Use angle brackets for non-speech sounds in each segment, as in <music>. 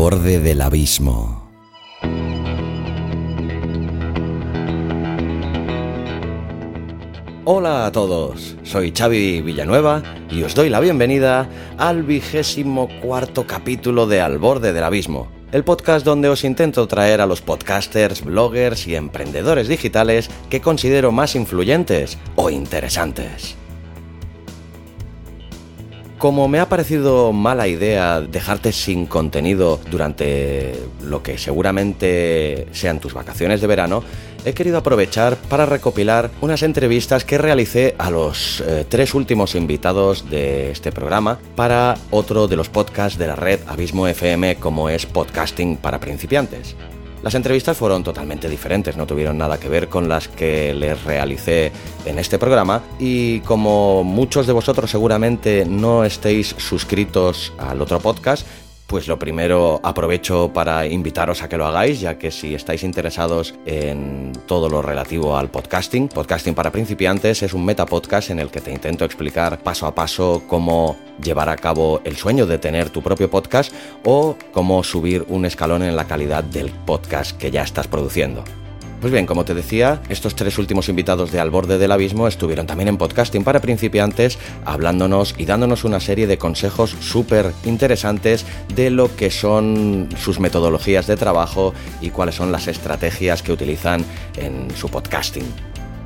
Borde del abismo. Hola a todos, soy Xavi Villanueva y os doy la bienvenida al vigésimo cuarto capítulo de Al borde del abismo, el podcast donde os intento traer a los podcasters, bloggers y emprendedores digitales que considero más influyentes o interesantes. Como me ha parecido mala idea dejarte sin contenido durante lo que seguramente sean tus vacaciones de verano, he querido aprovechar para recopilar unas entrevistas que realicé a los eh, tres últimos invitados de este programa para otro de los podcasts de la red Abismo FM como es Podcasting para principiantes. Las entrevistas fueron totalmente diferentes, no tuvieron nada que ver con las que les realicé en este programa y como muchos de vosotros seguramente no estéis suscritos al otro podcast, pues lo primero aprovecho para invitaros a que lo hagáis, ya que si estáis interesados en todo lo relativo al podcasting, Podcasting para principiantes es un metapodcast en el que te intento explicar paso a paso cómo llevar a cabo el sueño de tener tu propio podcast o cómo subir un escalón en la calidad del podcast que ya estás produciendo. Pues bien, como te decía, estos tres últimos invitados de Al borde del abismo estuvieron también en podcasting para principiantes, hablándonos y dándonos una serie de consejos súper interesantes de lo que son sus metodologías de trabajo y cuáles son las estrategias que utilizan en su podcasting.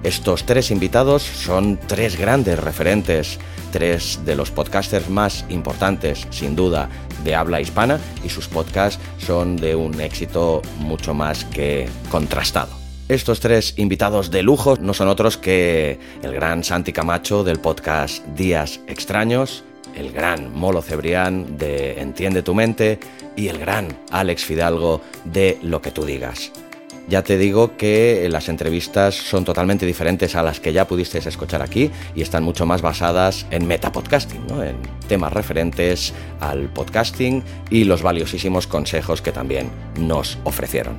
Estos tres invitados son tres grandes referentes, tres de los podcasters más importantes, sin duda, de habla hispana y sus podcasts son de un éxito mucho más que contrastado. Estos tres invitados de lujo no son otros que el gran Santi Camacho del podcast Días Extraños, el gran Molo Cebrián de Entiende tu mente y el gran Alex Fidalgo de Lo que tú digas. Ya te digo que las entrevistas son totalmente diferentes a las que ya pudisteis escuchar aquí y están mucho más basadas en metapodcasting, ¿no? en temas referentes al podcasting y los valiosísimos consejos que también nos ofrecieron.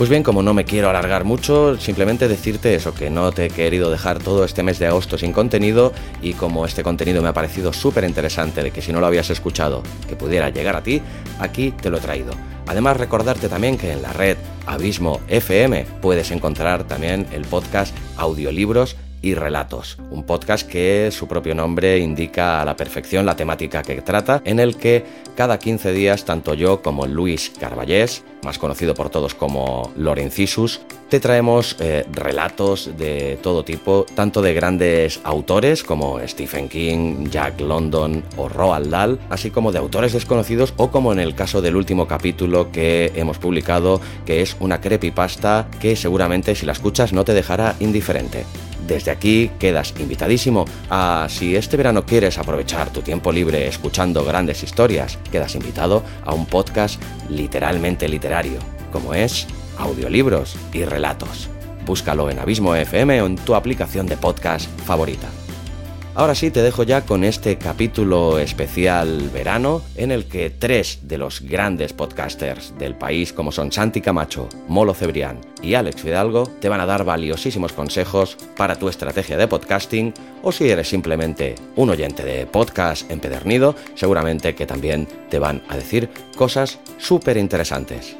Pues bien, como no me quiero alargar mucho, simplemente decirte eso, que no te he querido dejar todo este mes de agosto sin contenido y como este contenido me ha parecido súper interesante de que si no lo habías escuchado, que pudiera llegar a ti, aquí te lo he traído. Además, recordarte también que en la red Abismo FM puedes encontrar también el podcast Audiolibros y Relatos, un podcast que su propio nombre indica a la perfección la temática que trata, en el que cada 15 días tanto yo como Luis Carballés, más conocido por todos como Lorencisus, te traemos eh, relatos de todo tipo, tanto de grandes autores como Stephen King, Jack London o Roald Dahl, así como de autores desconocidos o como en el caso del último capítulo que hemos publicado, que es una creepypasta que seguramente si la escuchas no te dejará indiferente. Desde aquí quedas invitadísimo a si este verano quieres aprovechar tu tiempo libre escuchando grandes historias, quedas invitado a un podcast literalmente literario, como es audiolibros y relatos. Búscalo en Abismo FM o en tu aplicación de podcast favorita. Ahora sí, te dejo ya con este capítulo especial verano en el que tres de los grandes podcasters del país, como son Santi Camacho, Molo Cebrián y Alex Fidalgo, te van a dar valiosísimos consejos para tu estrategia de podcasting o si eres simplemente un oyente de podcast empedernido, seguramente que también te van a decir cosas súper interesantes.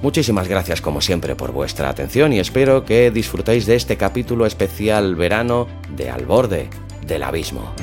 Muchísimas gracias como siempre por vuestra atención y espero que disfrutéis de este capítulo especial verano de Al borde del abismo.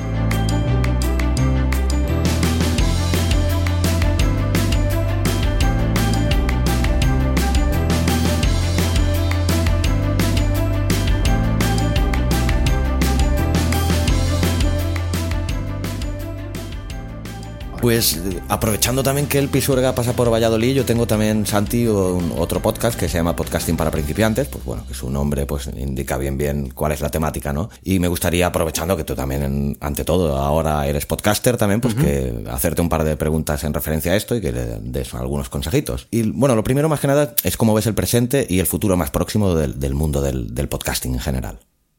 Pues aprovechando también que el Pisuerga pasa por Valladolid, yo tengo también, Santi, un, otro podcast que se llama Podcasting para Principiantes, pues bueno, que su nombre pues indica bien bien cuál es la temática, ¿no? Y me gustaría, aprovechando que tú también, ante todo, ahora eres podcaster también, pues que hacerte un par de preguntas en referencia a esto y que le des algunos consejitos. Y bueno, lo primero más que nada es cómo ves el presente y el futuro más próximo del, mundo del, del podcasting en general.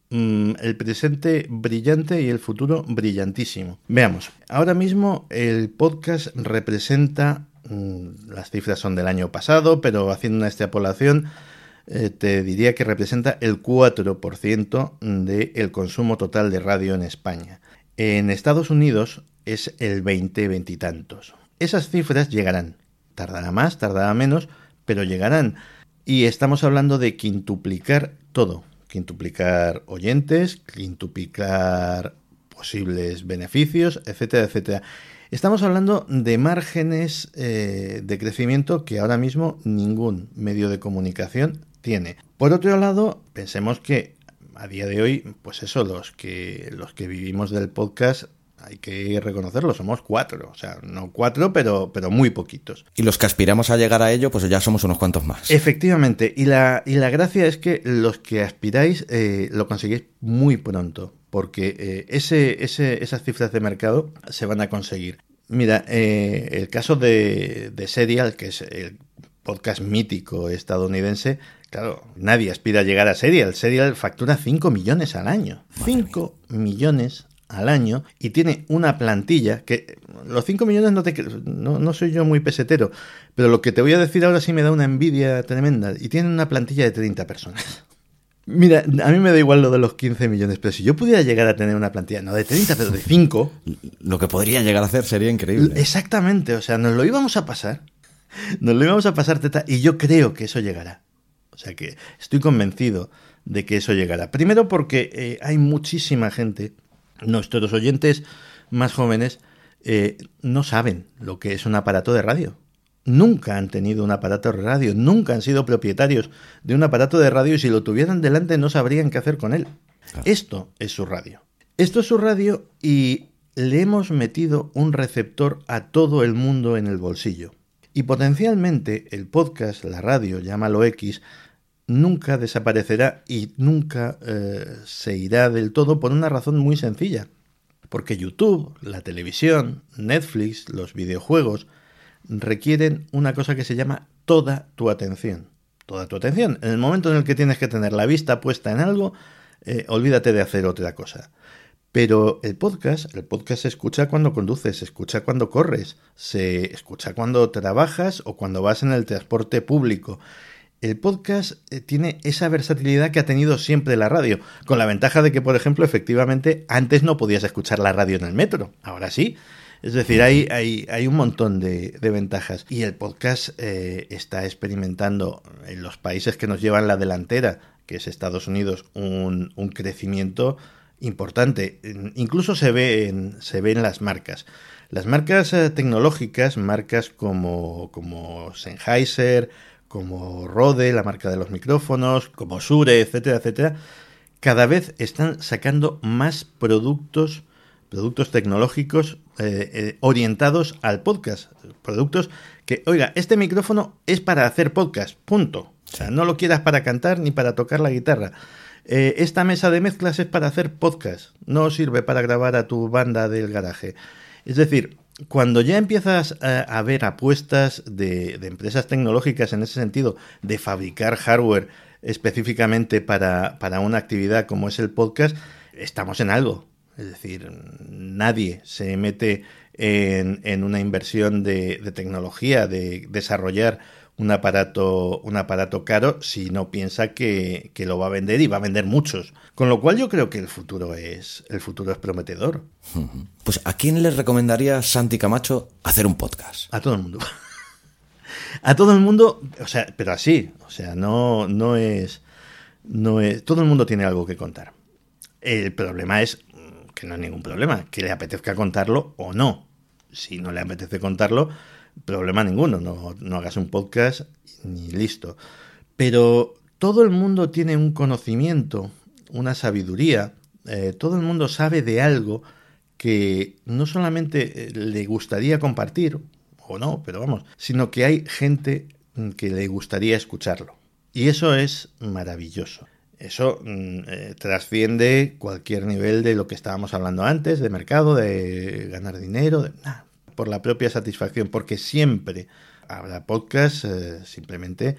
Mm, el presente brillante y el futuro brillantísimo. Veamos, ahora mismo el podcast representa, mm, las cifras son del año pasado, pero haciendo una extrapolación, eh, te diría que representa el 4% del consumo total de radio en España. En Estados Unidos es el 20, 20 y tantos. Esas cifras llegarán. Tardará más, tardará menos, pero llegarán. Y estamos hablando de quintuplicar todo quintuplicar oyentes, quintuplicar posibles beneficios, etcétera, etcétera. Estamos hablando de márgenes eh, de crecimiento que ahora mismo ningún medio de comunicación tiene. Por otro lado, pensemos que a día de hoy, pues eso, los que, los que vivimos del podcast hay que reconocerlo, somos cuatro, o sea, no cuatro, pero, pero muy poquitos. Y los que aspiramos a llegar a ello, pues ya somos unos cuantos más. Efectivamente, y la, y la gracia es que los que aspiráis eh, lo conseguís muy pronto, porque eh, ese, ese, esas cifras de mercado se van a conseguir. Mira, eh, el caso de, de Serial, que es el podcast mítico estadounidense, claro, nadie aspira a llegar a Serial. Serial factura 5 millones al año. 5 millones al año y tiene una plantilla que los 5 millones no, te, no, no, soy yo muy pesetero, pero lo que te voy a decir ahora sí me da una envidia tremenda y tiene una plantilla de 30 personas. Mira, a mí me da igual lo de los 15 millones, pero si yo pudiera llegar a tener una plantilla, no de 30, pero de 5... Lo que podría llegar a hacer sería increíble. Exactamente, o sea, nos lo íbamos a pasar, nos lo íbamos a pasar, teta, y yo creo que eso llegará. O sea que estoy convencido de que eso llegará. Primero porque eh, hay muchísima gente nuestros oyentes más jóvenes eh, no saben lo que es un aparato de radio. Nunca han tenido un aparato de radio, nunca han sido propietarios de un aparato de radio y si lo tuvieran delante no sabrían qué hacer con él. Esto es su radio. Esto es su radio y le hemos metido un receptor a todo el mundo en el bolsillo. Y potencialmente el podcast, la radio, llámalo X, nunca desaparecerá y nunca eh, se irá del todo por una razón muy sencilla. Porque YouTube, la televisión, Netflix, los videojuegos requieren una cosa que se llama toda tu atención. Toda tu atención. En el momento en el que tienes que tener la vista puesta en algo, eh, olvídate de hacer otra cosa. Pero el podcast, el podcast se escucha cuando conduces, se escucha cuando corres, se escucha cuando trabajas o cuando vas en el transporte público el podcast eh, tiene esa versatilidad que ha tenido siempre la radio, con la ventaja de que, por ejemplo, efectivamente, antes no podías escuchar la radio en el metro, ahora sí. Es decir, hay, un montón de, ventajas. Y el podcast eh, está experimentando en los países que nos llevan la delantera, que es Estados Unidos, un, crecimiento importante. Incluso se ve en, se ve en las marcas. Las marcas eh, tecnológicas, marcas como, como Sennheiser, como Rode, la marca de los micrófonos, como Sure, etcétera, etcétera, cada vez están sacando más productos, productos tecnológicos eh, eh, orientados al podcast. Productos que, oiga, este micrófono es para hacer podcast, punto. O sea, no lo quieras para cantar ni para tocar la guitarra. Eh, esta mesa de mezclas es para hacer podcast, no sirve para grabar a tu banda del garaje. Es decir, cuando ya empiezas a, ver apuestas de, empresas tecnológicas en ese sentido, de fabricar hardware específicamente para, una actividad como es el podcast, estamos en algo. Es decir, nadie se mete en, en una inversión de, tecnología, de desarrollar un aparato, un aparato caro si no piensa que, que, lo va a vender y va a vender muchos. Con lo cual yo creo que el futuro es, el futuro es prometedor. Pues ¿a quién le recomendaría Santi Camacho hacer un podcast? A todo el mundo. <laughs> a todo el mundo, o sea, pero así, o sea, no, no es, no es, todo el mundo tiene algo que contar. El problema es que no hay ningún problema, que le apetezca contarlo o no. Si no le apetece contarlo, problema ninguno, no, hagas un podcast ni listo. Pero todo el mundo tiene un conocimiento, una sabiduría, eh, todo el mundo sabe de algo que no solamente eh, le gustaría compartir, o no, pero vamos, sino que hay gente que le gustaría escucharlo. Y eso es maravilloso. Eso mm, eh, trasciende cualquier nivel de lo que estábamos hablando antes, de mercado, de ganar dinero, de, por la propia satisfacción, porque siempre habrá podcast eh, simplemente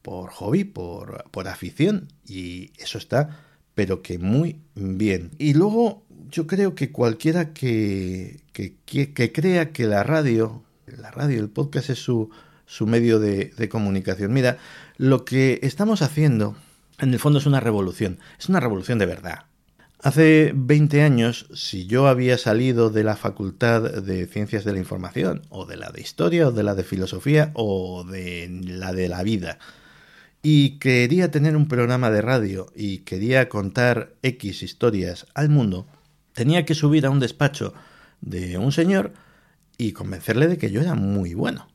por hobby, por, por afición, y eso está, pero que muy bien. Y luego yo creo que cualquiera que, que, que, crea que la radio, la radio, el podcast es su, su medio de, de comunicación. Mira, lo que estamos haciendo en el fondo es una revolución, es una revolución de verdad. Hace 20 años, si yo había salido de la Facultad de Ciencias de la Información, o de la de Historia, o de la de Filosofía, o de la de la vida, y quería tener un programa de radio y quería contar X historias al mundo, tenía que subir a un despacho de un señor y convencerle de que yo era muy bueno.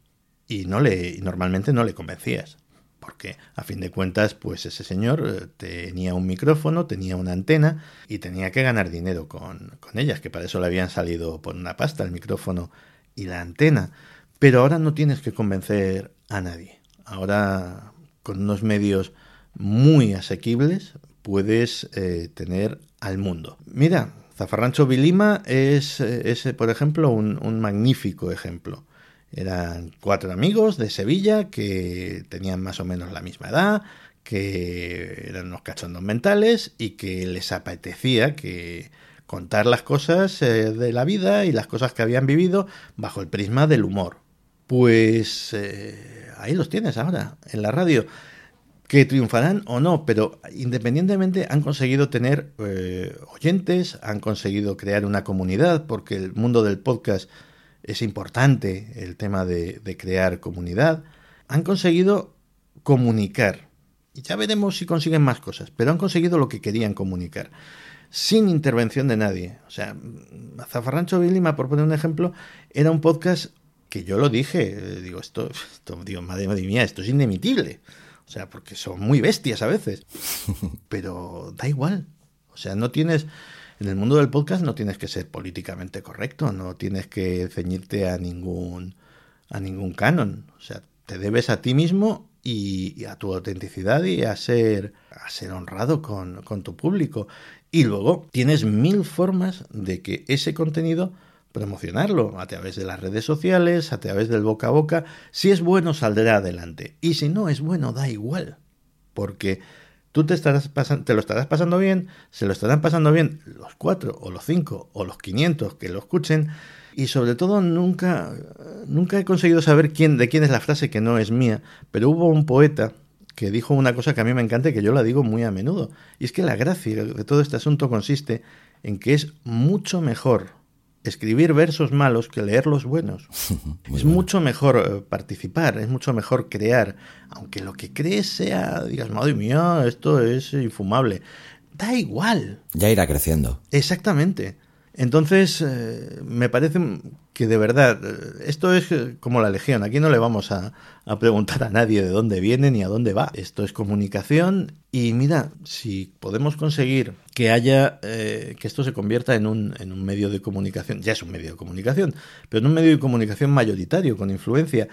Y no le, normalmente no le convencías porque a fin de cuentas, pues ese señor eh, tenía un micrófono, tenía una antena y tenía que ganar dinero con, con ellas, que para eso le habían salido por una pasta el micrófono y la antena. Pero ahora no tienes que convencer a nadie. Ahora, con unos medios muy asequibles, puedes eh, tener al mundo. Mira, Zafarrancho Vilima es, eh, es por ejemplo, un, un magnífico ejemplo. Eran cuatro amigos de Sevilla que tenían más o menos la misma edad, que eran unos cachondos mentales y que les apetecía que contar las cosas eh, de la vida y las cosas que habían vivido bajo el prisma del humor. Pues eh, ahí los tienes ahora, en la radio. Que triunfarán o no, pero independientemente han conseguido tener eh, oyentes, han conseguido crear una comunidad, porque el mundo del podcast es importante el tema de, crear comunidad, han conseguido comunicar. Y ya veremos si consiguen más cosas, pero han conseguido lo que querían comunicar, sin intervención de nadie. O sea, Zafarrancho Vilima, por poner un ejemplo, era un podcast que yo lo dije, digo, esto, esto digo, madre mía, esto es inemitible. O sea, porque son muy bestias a veces. <laughs> Pero da igual. O sea, no tienes en el mundo del podcast no tienes que ser políticamente correcto, no tienes que ceñirte a ningún a ningún canon, o sea, te debes a ti mismo y, a tu autenticidad y a ser a ser honrado con, con tu público. Y luego tienes mil formas de que ese contenido promocionarlo a través de las redes sociales, a través del boca a boca. Si es bueno, saldrá adelante. Y si no es bueno, da igual. Porque Tú te, estarás te lo estarás pasando bien, se lo estarán pasando bien los cuatro o los cinco o los quinientos que lo escuchen y sobre todo nunca, nunca he conseguido saber quién, de quién es la frase que no es mía, pero hubo un poeta que dijo una cosa que a mí me encanta y que yo la digo muy a menudo, y es que la gracia de todo este asunto consiste en que es mucho mejor escribir versos malos que leer los buenos. <laughs> es mucho mejor eh, participar, es mucho mejor crear, aunque lo que crees sea, digas, madre mía, esto es infumable. Da igual. Ya irá creciendo. Exactamente. Entonces, eh, me parece que de verdad, eh, esto es eh, como la legión, aquí no le vamos a, preguntar a nadie de dónde viene ni a dónde va, esto es comunicación. Y mira, si podemos conseguir que haya, que esto se convierta en un, en un medio de comunicación, ya es un medio de comunicación, pero en un medio de comunicación mayoritario, con influencia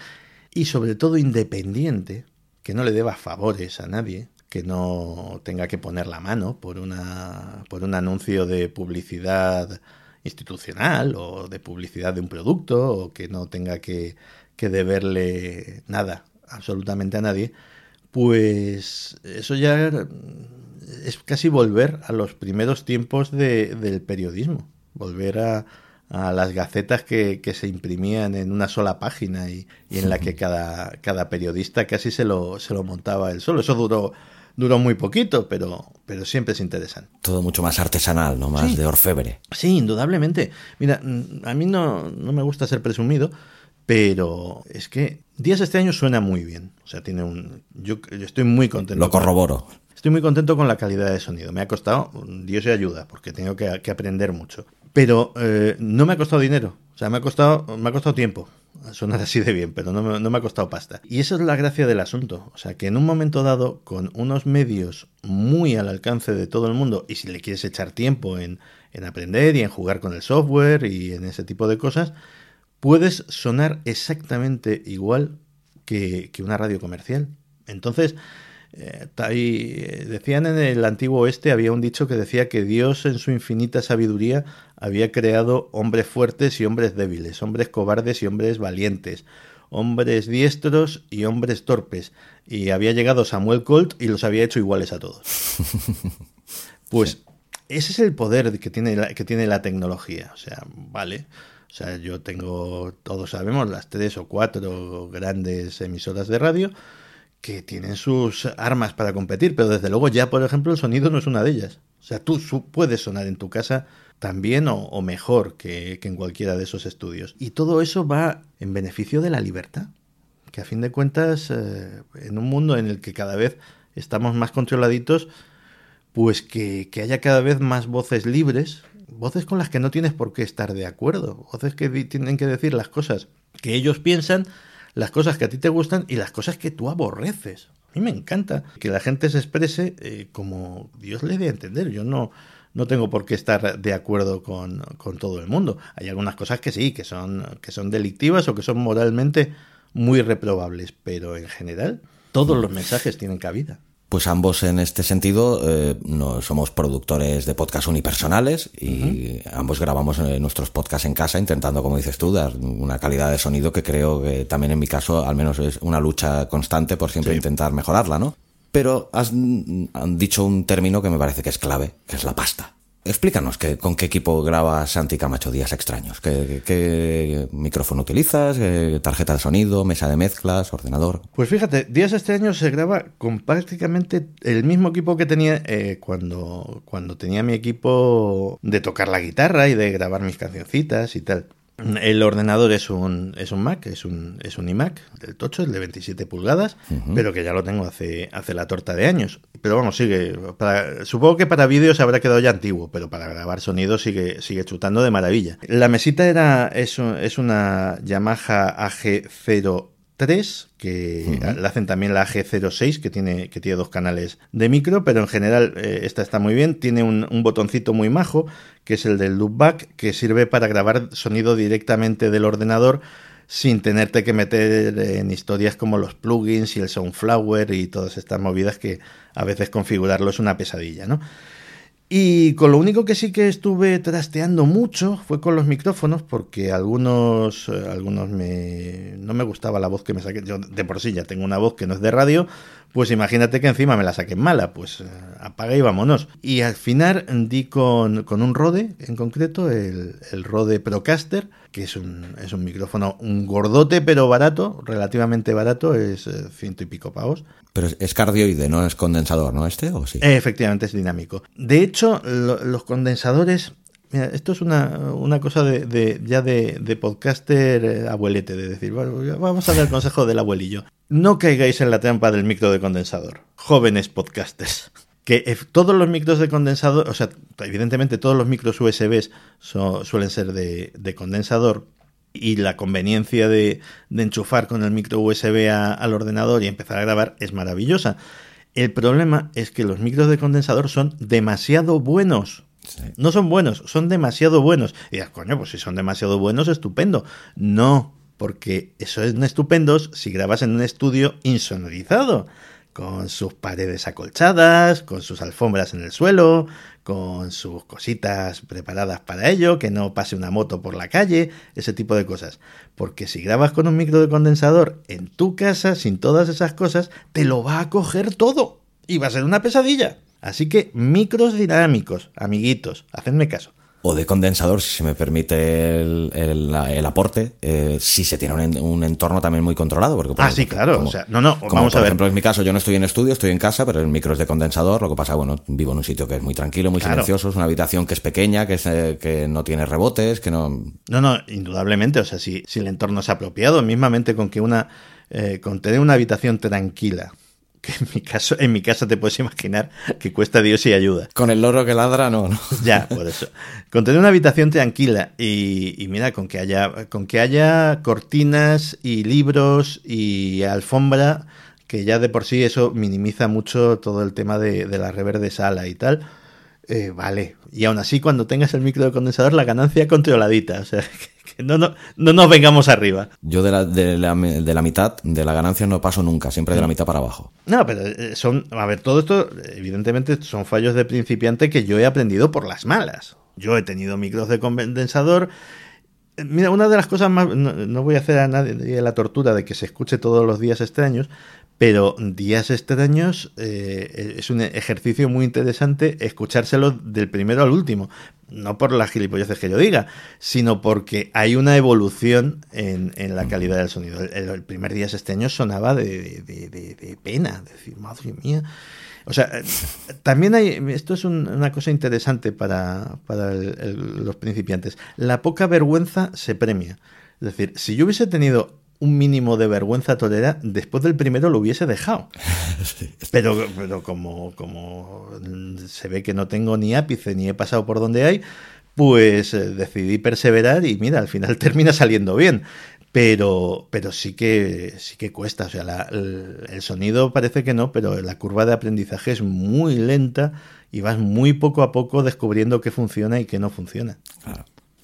y sobre todo independiente, que no le deba favores a nadie, que no tenga que poner la mano por, una, por un anuncio de publicidad institucional o de publicidad de un producto o que no tenga que, que deberle nada absolutamente a nadie, pues eso ya es casi volver a los primeros tiempos de, del periodismo, volver a, a las gacetas que, que, se imprimían en una sola página y, y en la que cada, cada periodista casi se lo, se lo montaba él solo. Eso duró duró muy poquito, pero, pero siempre es interesante. Todo mucho más artesanal, ¿no? Más de orfebre. Sí, indudablemente. Mira, mm, a mí no, no me gusta ser presumido, pero es que Días este año suena muy bien. O sea, tiene un. Yo, estoy muy contento. Lo corroboro. estoy muy contento con la calidad de sonido. Me ha costado, Dios se ayuda, porque tengo que, que aprender mucho. Pero eh, no me ha costado dinero. O sea, me ha costado, me ha costado tiempo sonar así de bien, pero no me, no me, ha costado pasta. Y esa es la gracia del asunto. O sea, que en un momento dado, con unos medios muy al alcance de todo el mundo, y si le quieres echar tiempo en, en aprender y en jugar con el software y en ese tipo de cosas, puedes sonar exactamente igual que, una radio comercial. Entonces, eh, eh, decían en el antiguo oeste, había un dicho que decía que Dios en su infinita sabiduría había creado hombres fuertes y hombres débiles, hombres cobardes y hombres valientes, hombres diestros y hombres torpes. Y había llegado Samuel Colt y los había hecho iguales a todos. <laughs> Pues ese es el poder que tiene, la, que tiene la tecnología. O sea, vale. O sea, yo tengo, todos sabemos, las tres o cuatro grandes emisoras de radio que tienen sus armas para competir, pero desde luego ya, por ejemplo, el sonido no es una de ellas. O sea, tú puedes sonar en tu casa también o, mejor que, en cualquiera de esos estudios. Y todo eso va en beneficio de la libertad, que a fin de cuentas, eh, en un mundo en el que cada vez estamos más controladitos, pues que, haya cada vez más voces libres, voces con las que no tienes por qué estar de acuerdo, voces que tienen que decir las cosas que ellos piensan, las cosas que a ti te gustan y las cosas que tú aborreces. A mí me encanta que la gente se exprese eh, como Dios le dé a entender. Yo no, no tengo por qué estar de acuerdo con, con, todo el mundo. Hay algunas cosas que sí, que son, que son delictivas o que son moralmente muy reprobables, pero en general todos los mensajes tienen cabida. Pues ambos en este sentido eh, no, somos productores de podcast unipersonales y ambos grabamos eh, nuestros podcasts en casa intentando, como dices tú, dar una calidad de sonido que creo que también en mi caso al menos es una lucha constante por siempre intentar mejorarla, ¿no? Pero has han dicho un término que me parece que es clave, que es la pasta. Explícanos que, con qué equipo grabas Santi Camacho Días Extraños. ¿Qué, micrófono utilizas? ¿Tarjeta de sonido? ¿Mesa de mezclas? ¿Ordenador? Pues fíjate, Días Extraños se graba con prácticamente el mismo equipo que tenía eh, cuando, cuando tenía mi equipo de tocar la guitarra y de grabar mis cancioncitas y tal. El ordenador es un, es un Mac, es un, es un iMac del tocho, el de 27 pulgadas, pero que ya lo tengo hace, hace la torta de años. Pero vamos, sigue. supongo que para vídeos habrá quedado ya antiguo, pero para grabar sonido sigue, sigue chutando de maravilla. La mesita era, es, es una Yamaha AG0 3, que le hacen también la AG06, que tiene, que tiene dos canales de micro, pero en general eh, esta está muy bien. Tiene un, botoncito muy majo, que es el del loopback, que sirve para grabar sonido directamente del ordenador sin tenerte que meter en historias como los plugins y el Soundflower y todas estas movidas que a veces configurarlo es una pesadilla, ¿no? Y con lo único que sí que estuve trasteando mucho fue con los micrófonos, porque algunos, eh, algunos me, no me gustaba la voz que me saqué. Yo de por sí ya tengo una voz que no es de radio, pues imagínate que encima me la saquen mala, pues eh, apaga y vámonos. Y al final di con, con un Rode, en concreto, el, el, Rode Procaster, que es un, es un micrófono, un gordote pero barato, relativamente barato, es eh, ciento y pico pavos. Pero es cardioide, no es condensador, ¿no? ¿Este o sí? Efectivamente, es dinámico. De hecho, los condensadores Mira, esto es una, una cosa de, ya de, de, podcaster eh, abuelete, de decir, vamos a dar el consejo del abuelillo. No caigáis en la trampa del micro de condensador, jóvenes podcasters. Que todos los micros de condensador, o sea, evidentemente todos los micros USB suelen ser de, de, condensador y la conveniencia de, enchufar con el micro USB al ordenador y empezar a grabar es maravillosa. El problema es que los micros de condensador son demasiado buenos no son buenos, son demasiado buenos. Y dices, coño, pues si son demasiado buenos, estupendo. No, porque eso es estupendos si grabas en un estudio insonorizado, con sus paredes acolchadas, con sus alfombras en el suelo, con sus cositas preparadas para ello, que no pase una moto por la calle, ese tipo de cosas. Porque si grabas con un micro de condensador en tu casa, sin todas esas cosas, te lo va a coger todo. Y va a ser una pesadilla. Así que micros dinámicos, amiguitos, hacedme caso. O de condensador, si se me permite el, aporte, eh, si se tiene un, entorno también muy controlado. Porque, ah, sí, claro. o sea, no, no, vamos a ver. ejemplo, en mi caso, yo no estoy en estudio, estoy en casa, pero el micro es de condensador. Lo que pasa, bueno, vivo en un sitio que es muy tranquilo, muy silencioso, es una habitación que es pequeña, que, eh, que no tiene rebotes, que no. No, no, indudablemente. O sea, si, si el entorno es apropiado, mismamente con que una. Eh, con tener una habitación tranquila, que en mi caso, en mi casa te puedes imaginar que cuesta Dios y ayuda. Con el loro que ladra, no, no. <laughs> Ya, por eso. Con tener una habitación tranquila y, mira, con que haya, con que haya cortinas y libros y alfombra, que ya de por sí eso minimiza mucho todo el tema de, la rever de sala y tal. Eh, vale. Y aún así, cuando tengas el micro de condensador, la ganancia controladita. O sea, <laughs> que, no, no, no, nos vengamos arriba. Yo de la, de, la, de la mitad de la ganancia no paso nunca, siempre de la mm. mitad para abajo. No, pero eh, son, a ver, todo esto, evidentemente, son fallos de principiante que yo he aprendido por las malas. Yo he tenido micros de condensador. Mira, una de las cosas más. No, voy a hacer a nadie la tortura de que se escuche todos los días extraños, pero días extraños eh, es un ejercicio muy interesante escuchárselo del primero al último. No por las gilipolleces que yo diga, sino porque hay una evolución en, la calidad del sonido. El, primer días extraños sonaba de, de, de, pena, decir, madre mía. O sea, también hay, esto es una cosa interesante para, para los principiantes. La poca vergüenza se premia. Es decir, si yo hubiese tenido un mínimo de vergüenza tolera, después del primero lo hubiese dejado. <laughs> Pero, pero como, como se ve que no tengo ni ápice ni he pasado por donde hay, pues eh, decidí perseverar y mira, al final <laughs> termina saliendo bien pero, pero sí que sí que cuesta. O sea, el, sonido parece que no, pero la curva de aprendizaje es muy lenta y vas muy poco a poco descubriendo qué funciona y qué no funciona.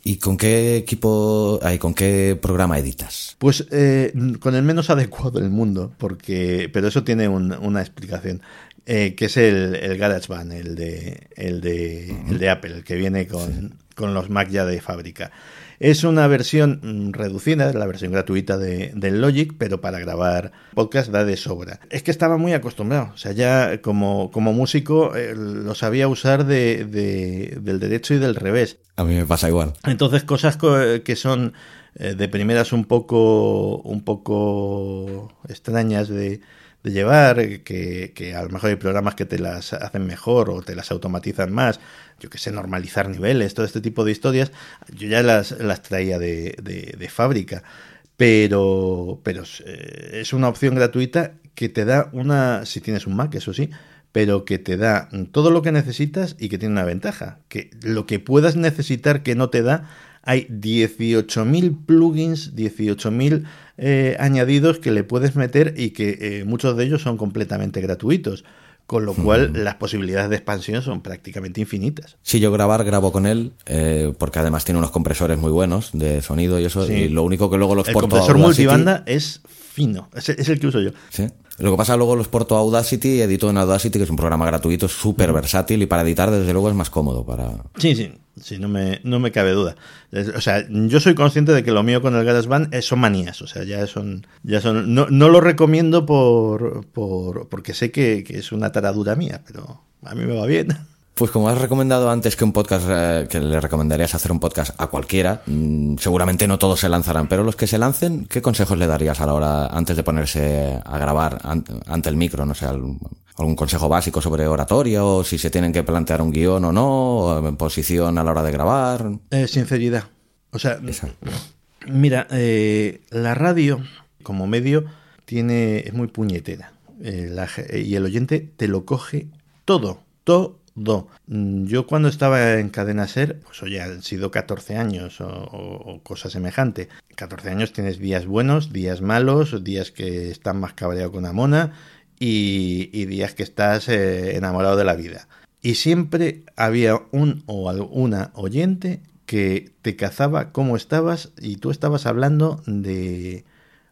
¿Y con qué equipo, hay, con qué programa editas? Pues eh, con el menos adecuado del mundo, porque, pero eso tiene una explicación, eh, que es el, el GarageBand, el de, el de, el de Apple, el que viene con, con los Mac ya de fábrica. Es una versión mm, reducida, la versión gratuita de, del Logic, pero para grabar podcast da de sobra. Es que estaba muy acostumbrado, o sea, ya como, como músico eh, lo sabía usar de, del derecho y del revés. A mí me pasa igual. Entonces, cosas que son eh, de primeras un poco, un poco extrañas de de llevar, que, que, a lo mejor hay programas que te las hacen mejor o te las automatizan más, yo que sé, normalizar niveles, todo este tipo de historias, yo ya las, las traía de, de, fábrica, pero, pero eh, es una opción gratuita que te da una, si tienes un Mac, eso sí, pero que te da todo lo que necesitas y que tiene una ventaja, que lo que puedas necesitar que no te da, hay 18.000 plugins, 18.000 eh, añadidos que le puedes meter y que eh, muchos de ellos son completamente gratuitos. Con lo cual, las posibilidades de expansión son prácticamente infinitas. Si yo grabar, grabo con él, eh, porque además tiene unos compresores muy buenos de sonido y eso. Y lo único que luego los El compresor multibanda es fino, es, el que uso yo. Sí. Lo que pasa luego los porto a Audacity, edito en Audacity, que es un programa gratuito, súper versátil y para editar desde luego es más cómodo. para Sí, sí, sí, no me, no me cabe duda. O sea, yo soy consciente de que lo mío con el GarageBand son manías, o sea, ya son... Ya son no, no lo recomiendo por, por porque sé que, que es una taradura mía, pero a mí me va bien. Pues como has recomendado antes que un podcast, eh, que le recomendarías hacer un podcast a cualquiera, mm, seguramente no todos se lanzarán, pero los que se lancen, ¿qué consejos le darías a la hora, antes de ponerse a grabar ante el micro? No sé, algún consejo básico sobre oratoria o si se tienen que plantear un guion o no, o en posición a la hora de grabar. Eh, sinceridad. O sea, mira, eh, la radio como medio tiene, es muy puñetera. y el oyente te lo coge todo, todo Do. Mm, yo cuando estaba en Cadena Ser, pues oye, han sido 14 años o, cosa semejante. 14 años tienes días buenos, días malos, días que estás más cabreado con Amona y, días que estás eh, enamorado de la vida. Y siempre había un o alguna oyente que te cazaba cómo estabas y tú estabas hablando de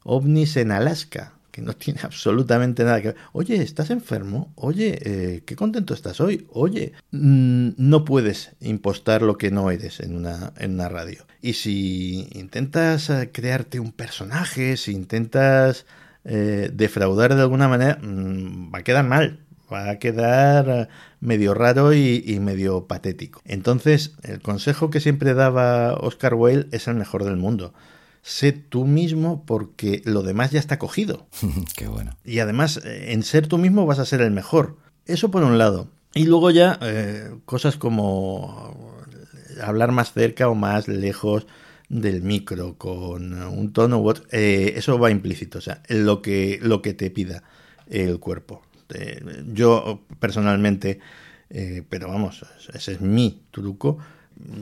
ovnis en Alaska que no tiene <laughs> absolutamente nada que ver. Oye, ¿estás enfermo? Oye, eh, qué contento estás hoy. Oye, mm, no puedes impostar lo que no eres en una, en una radio. Y si intentas eh, crearte un personaje, si intentas eh, defraudar de alguna manera, mm, va a quedar mal. Va a quedar medio raro y, y, medio patético. Entonces, el consejo que siempre daba Oscar Wilde es el mejor del mundo sé tú mismo porque lo demás ya está cogido. <laughs> Qué bueno. Y además, eh, en ser tú mismo vas a ser el mejor. Eso por un lado. Y luego ya eh, cosas como hablar más cerca o más lejos del micro con un tono u otro, eh, eso va implícito, o sea, lo que, lo que te pida el cuerpo. yo personalmente, pero vamos, ese es mi truco,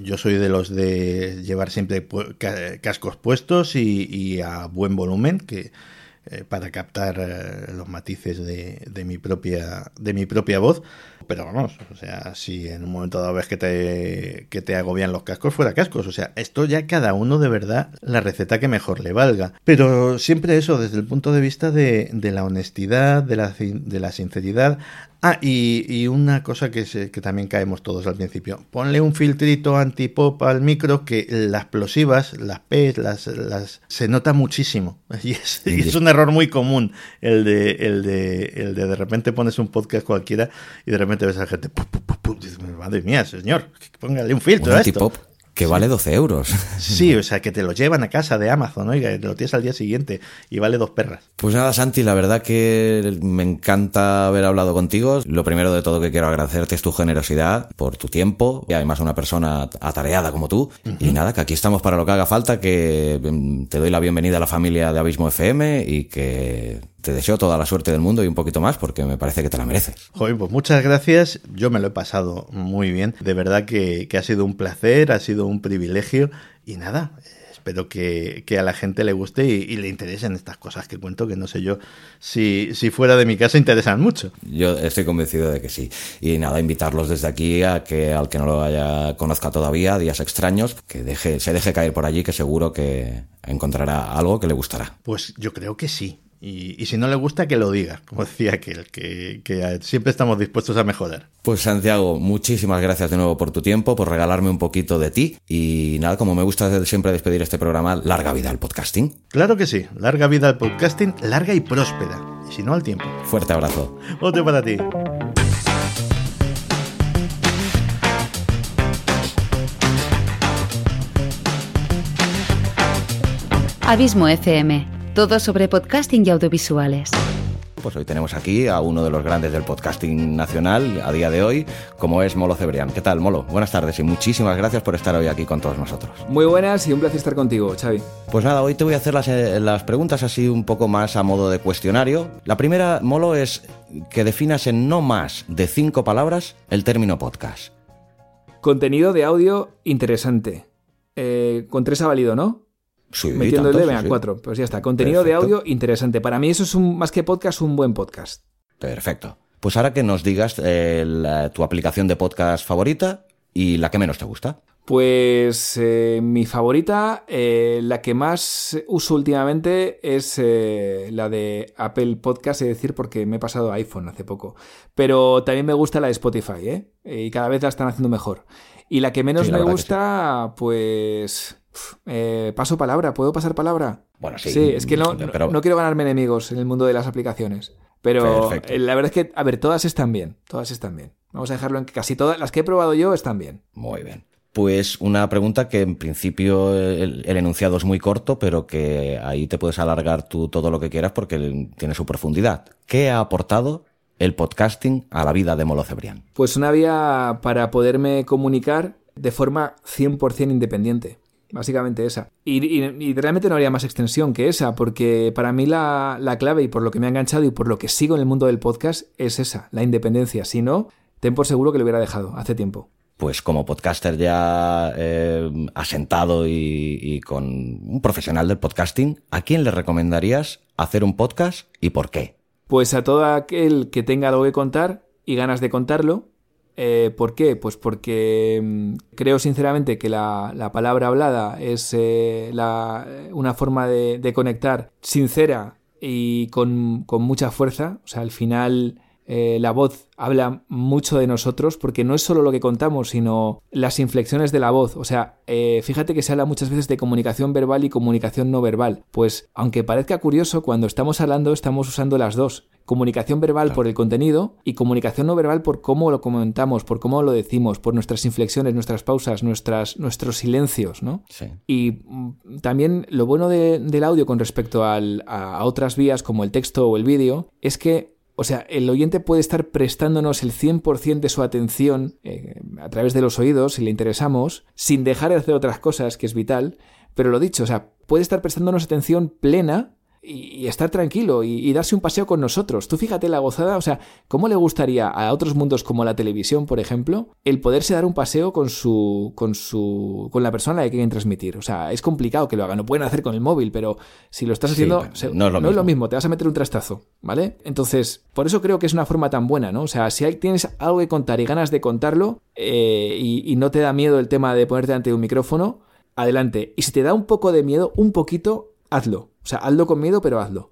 yo soy de los de llevar siempre cascos puestos y, a buen volumen que eh, para captar eh, los matices de, mi propia de mi propia voz Pero vamos, o sea, si en un momento dado ves que te, que te agobian los cascos, fuera cascos. O sea, esto ya cada uno de verdad la receta que mejor le valga. Pero siempre eso, desde el punto de vista de, de la honestidad, de la, de la sinceridad. Ah, y, una cosa que, que también caemos todos al principio. Ponle un filtrito antipop al micro que las explosivas, las P, las, las se nota muchísimo. <laughs> Y es, es, un error muy común el de, el de el de de repente pones un podcast cualquiera y de repente ves a la gente. Madre mía, señor, póngale un filtro a esto. Que vale 12 euros. <laughs> Sí, o sea, que te lo llevan a casa de Amazon, oiga, te lo tienes al día siguiente y vale dos perras. Pues nada, Santi, la verdad que me encanta haber hablado contigo. Lo primero de todo que quiero agradecerte es tu generosidad por tu tiempo y además una persona atareada como tú. Y nada, que aquí estamos para lo que haga falta, que mm, te doy la bienvenida a la familia de Abismo FM y que te deseo toda la suerte del mundo y un poquito más porque me parece que te la mereces. Joder, pues muchas gracias. Yo me lo he pasado muy bien. De verdad que, ha sido un placer, ha sido un privilegio y nada. Espero que, a la gente le guste y, le interesen estas cosas que cuento, que no sé yo si, si fuera de mi casa interesan mucho. Yo estoy convencido de que sí. Y nada, invitarlos desde aquí a que al que no lo haya conozca todavía, Días Extraños, que deje, se deje caer por allí, que seguro que encontrará algo que le gustará. Pues yo creo que sí. Y, si no le gusta, que lo diga, como decía aquel, que, que siempre estamos dispuestos a mejorar. Pues Santiago, muchísimas gracias de nuevo por tu tiempo, por regalarme un poquito de ti. Y nada, como me gusta siempre despedir este programa, larga vida al podcasting. Claro que sí, larga vida al podcasting, larga y próspera. Y si no, al tiempo. Fuerte abrazo. Otro para ti. Abismo FM todo sobre podcasting y audiovisuales. Pues hoy tenemos aquí a uno de los grandes del podcasting nacional a día de hoy, como es Molo Cebrián. ¿Qué tal, Molo? Buenas tardes y muchísimas gracias por estar hoy aquí con todos nosotros. Muy buenas y un placer estar contigo, Xavi. Pues nada, hoy te voy a hacer las, eh, las preguntas así un poco más a modo de cuestionario. La primera, Molo, es que definas en no más de cinco palabras el término podcast. Contenido de audio interesante. Eh, con tres ha valido, ¿no? Metiendo el a 4. Pues ya está. Contenido de audio interesante. Para mí eso es un, más que podcast, un buen podcast. Perfecto. Pues ahora que nos digas eh, tu aplicación de podcast favorita y la que menos te gusta. Pues eh, mi favorita, eh, la que más uso últimamente es la de Apple Podcast, es decir, porque me he pasado a iPhone hace poco. Pero también me gusta la de Spotify, ¿eh? Y cada vez la están haciendo mejor. Y la que menos me gusta, pues eh, paso palabra, ¿puedo pasar palabra? Bueno, sí. Sí, es que no, no, quiero ganarme enemigos en el mundo de las aplicaciones. Pero eh, la verdad es que, a ver, todas están bien. Todas están bien. Vamos a dejarlo en que casi todas las que he probado yo están bien. Muy bien. Pues una pregunta que en principio el, enunciado es muy corto, pero que ahí te puedes alargar tú todo lo que quieras porque tiene su profundidad. ¿Qué ha aportado el podcasting a la vida de Molo Cebrián? Pues una vía para poderme comunicar de forma 100% independiente. Básicamente esa. Y, realmente no habría más extensión que esa, porque para mí la, clave y por lo que me ha enganchado y por lo que sigo en el mundo del podcast es esa, la independencia. Si no, ten por seguro que lo hubiera dejado hace tiempo. Pues como podcaster ya eh, asentado y, y, con un profesional del podcasting, ¿a quién le recomendarías hacer un podcast y por qué? Pues a todo aquel que tenga algo que contar y ganas de contarlo eh, ¿Por qué? Pues porque mm, creo sinceramente que la, palabra hablada es eh, una forma de, conectar sincera y con, con, mucha fuerza. O sea, al final eh, la voz habla mucho de nosotros porque no es solo lo que contamos, sino las inflexiones de la voz. O sea, fíjate que se habla muchas veces de comunicación verbal y comunicación no verbal. Pues aunque parezca curioso, cuando estamos hablando estamos usando las dos comunicación verbal por el contenido y comunicación no verbal por cómo lo comentamos, por cómo lo decimos, por nuestras inflexiones, nuestras pausas, nuestras, nuestros silencios, ¿no? Sí. Y mm, también lo bueno del audio con respecto a, otras vías como el texto o el vídeo es que o sea, el oyente puede estar prestándonos el 100% de su atención eh, a través de los oídos, si le interesamos, sin dejar de hacer otras cosas, que es vital. Pero lo dicho, o sea, puede estar prestándonos atención plena y, estar tranquilo y, darse un paseo con nosotros. Tú fíjate la gozada, o sea, ¿cómo le gustaría a otros mundos como la televisión, por ejemplo, el poderse dar un paseo con su, con su, con la persona a la que quieren transmitir? O sea, es complicado que lo hagan, no pueden hacer con el móvil, pero si lo estás haciendo, no, es lo, mismo. te vas a meter un trastazo, ¿vale? Entonces, por eso creo que es una forma tan buena, ¿no? O sea, si hay, tienes algo que contar y ganas de contarlo eh, y, y no te da miedo el tema de ponerte ante un micrófono, adelante. Y si te da un poco de miedo, un poquito, hazlo. O sea, hazlo con miedo, pero hazlo.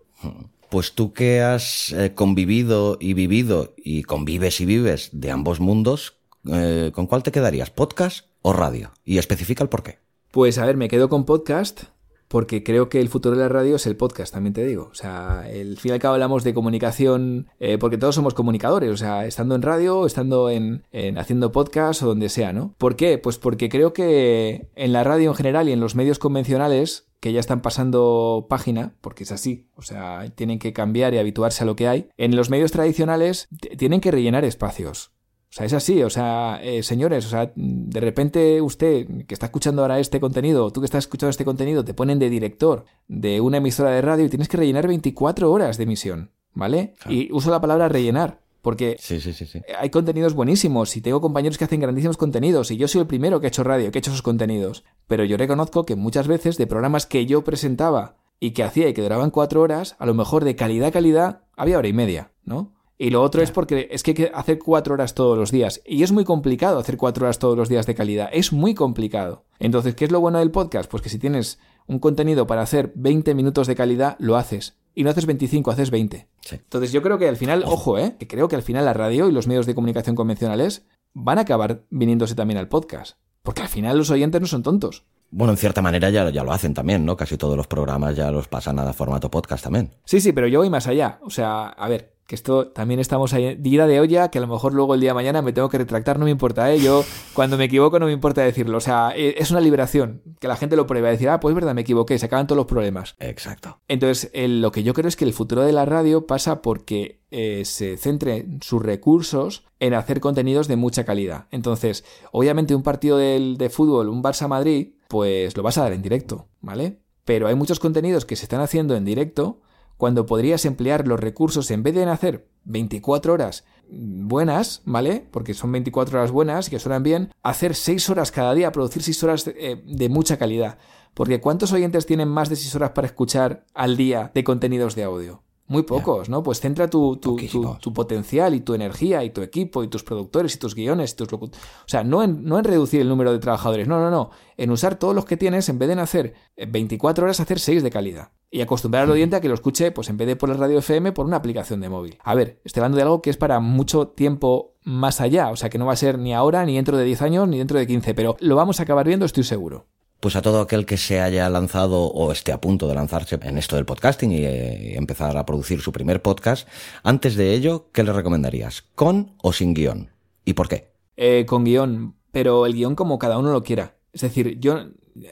Pues tú que has eh, convivido y vivido y convives y vives de ambos mundos, eh, ¿con cuál te quedarías? ¿Podcast o radio? Y especifica el por qué. Pues a ver, me quedo con podcast porque creo que el futuro de la radio es el podcast, también te digo. O sea, el fin y al cabo hablamos de comunicación, eh, porque todos somos comunicadores, o sea, estando en radio, estando en, haciendo podcast o donde sea, ¿no? ¿Por qué? Pues porque creo que en la radio en general y en los medios convencionales, que ya están pasando página, porque es así, o sea, tienen que cambiar y habituarse a lo que hay, en los medios tradicionales tienen que rellenar espacios. O sea, es así, o sea, eh, señores, o sea, de repente usted que está escuchando ahora este contenido, tú que estás escuchando este contenido, te ponen de director de una emisora de radio y tienes que rellenar 24 horas de emisión, ¿vale? Y uso la palabra rellenar, porque sí, sí, sí, hay contenidos buenísimos y tengo compañeros que hacen grandísimos contenidos y yo soy el primero que he hecho radio, que he hecho esos contenidos. Pero yo reconozco que muchas veces de programas que yo presentaba y que hacía y que duraban cuatro horas, a lo mejor de calidad a calidad había hora y media, ¿no? Y lo otro es porque es que hay que hacer cuatro horas todos los días. Y es muy complicado hacer cuatro horas todos los días de calidad. Es muy complicado. Entonces, ¿qué es lo bueno del podcast? Pues que si tienes un contenido para hacer 20 minutos de calidad, lo haces. Y no haces 25, haces 20. Entonces yo creo que al final, ojo, ¿eh? Que creo que al final la radio y los medios de comunicación convencionales van a acabar viniéndose también al podcast. Porque al final los oyentes no son tontos. Bueno, en cierta manera ya, ya lo hacen también, ¿no? Casi todos los programas ya los pasan a formato podcast también. Sí, sí, pero yo voy más allá. O sea, a ver, que esto también estamos ahí, día de olla, que a lo mejor luego el día de mañana me tengo que retractar, no me importa, ¿eh? Yo cuando me equivoco no me importa decirlo, o sea, e, es una liberación, que la gente lo pruebe, a decir, ah, pues es verdad, me equivoqué, se acaban todos los problemas. Exacto. Entonces, lo que yo creo es que el futuro de la radio pasa porque eh, se centre sus recursos en hacer contenidos de mucha calidad. Entonces, obviamente un partido de, de fútbol, un Barça-Madrid, pues lo vas a dar en directo, ¿vale? Pero hay muchos contenidos que se están haciendo en directo cuando podrías emplear los recursos en vez de hacer 24 horas buenas, ¿vale? Porque son 24 horas buenas que suenan bien, hacer 6 horas cada día, producir 6 horas de, eh, de, mucha calidad. Porque ¿cuántos oyentes tienen más de 6 horas para escuchar al día de contenidos de audio? Muy pocos, ¿no? Pues centra tu, tu, tu, potencial y tu energía y tu equipo y tus productores y tus guiones. tus O sea, no en, no en reducir el número de trabajadores, no, no, no. En usar todos los que tienes en vez de hacer 24 horas, hacer 6 de calidad. Y acostumbrar al oyente a que lo escuche, pues en vez de por la radio FM, por una aplicación de móvil. A ver, estoy hablando de algo que es para mucho tiempo más allá. O sea, que no va a ser ni ahora, ni dentro de 10 años, ni dentro de 15. Pero lo vamos a acabar viendo, estoy seguro pues a todo aquel que se haya lanzado o esté a punto de lanzarse en esto del podcasting y, eh, empezar a producir su primer podcast, antes de ello, ¿qué le recomendarías? ¿Con o sin guion? ¿Y por qué? Eh, con guion, pero el guion como cada uno lo quiera. Es decir, yo,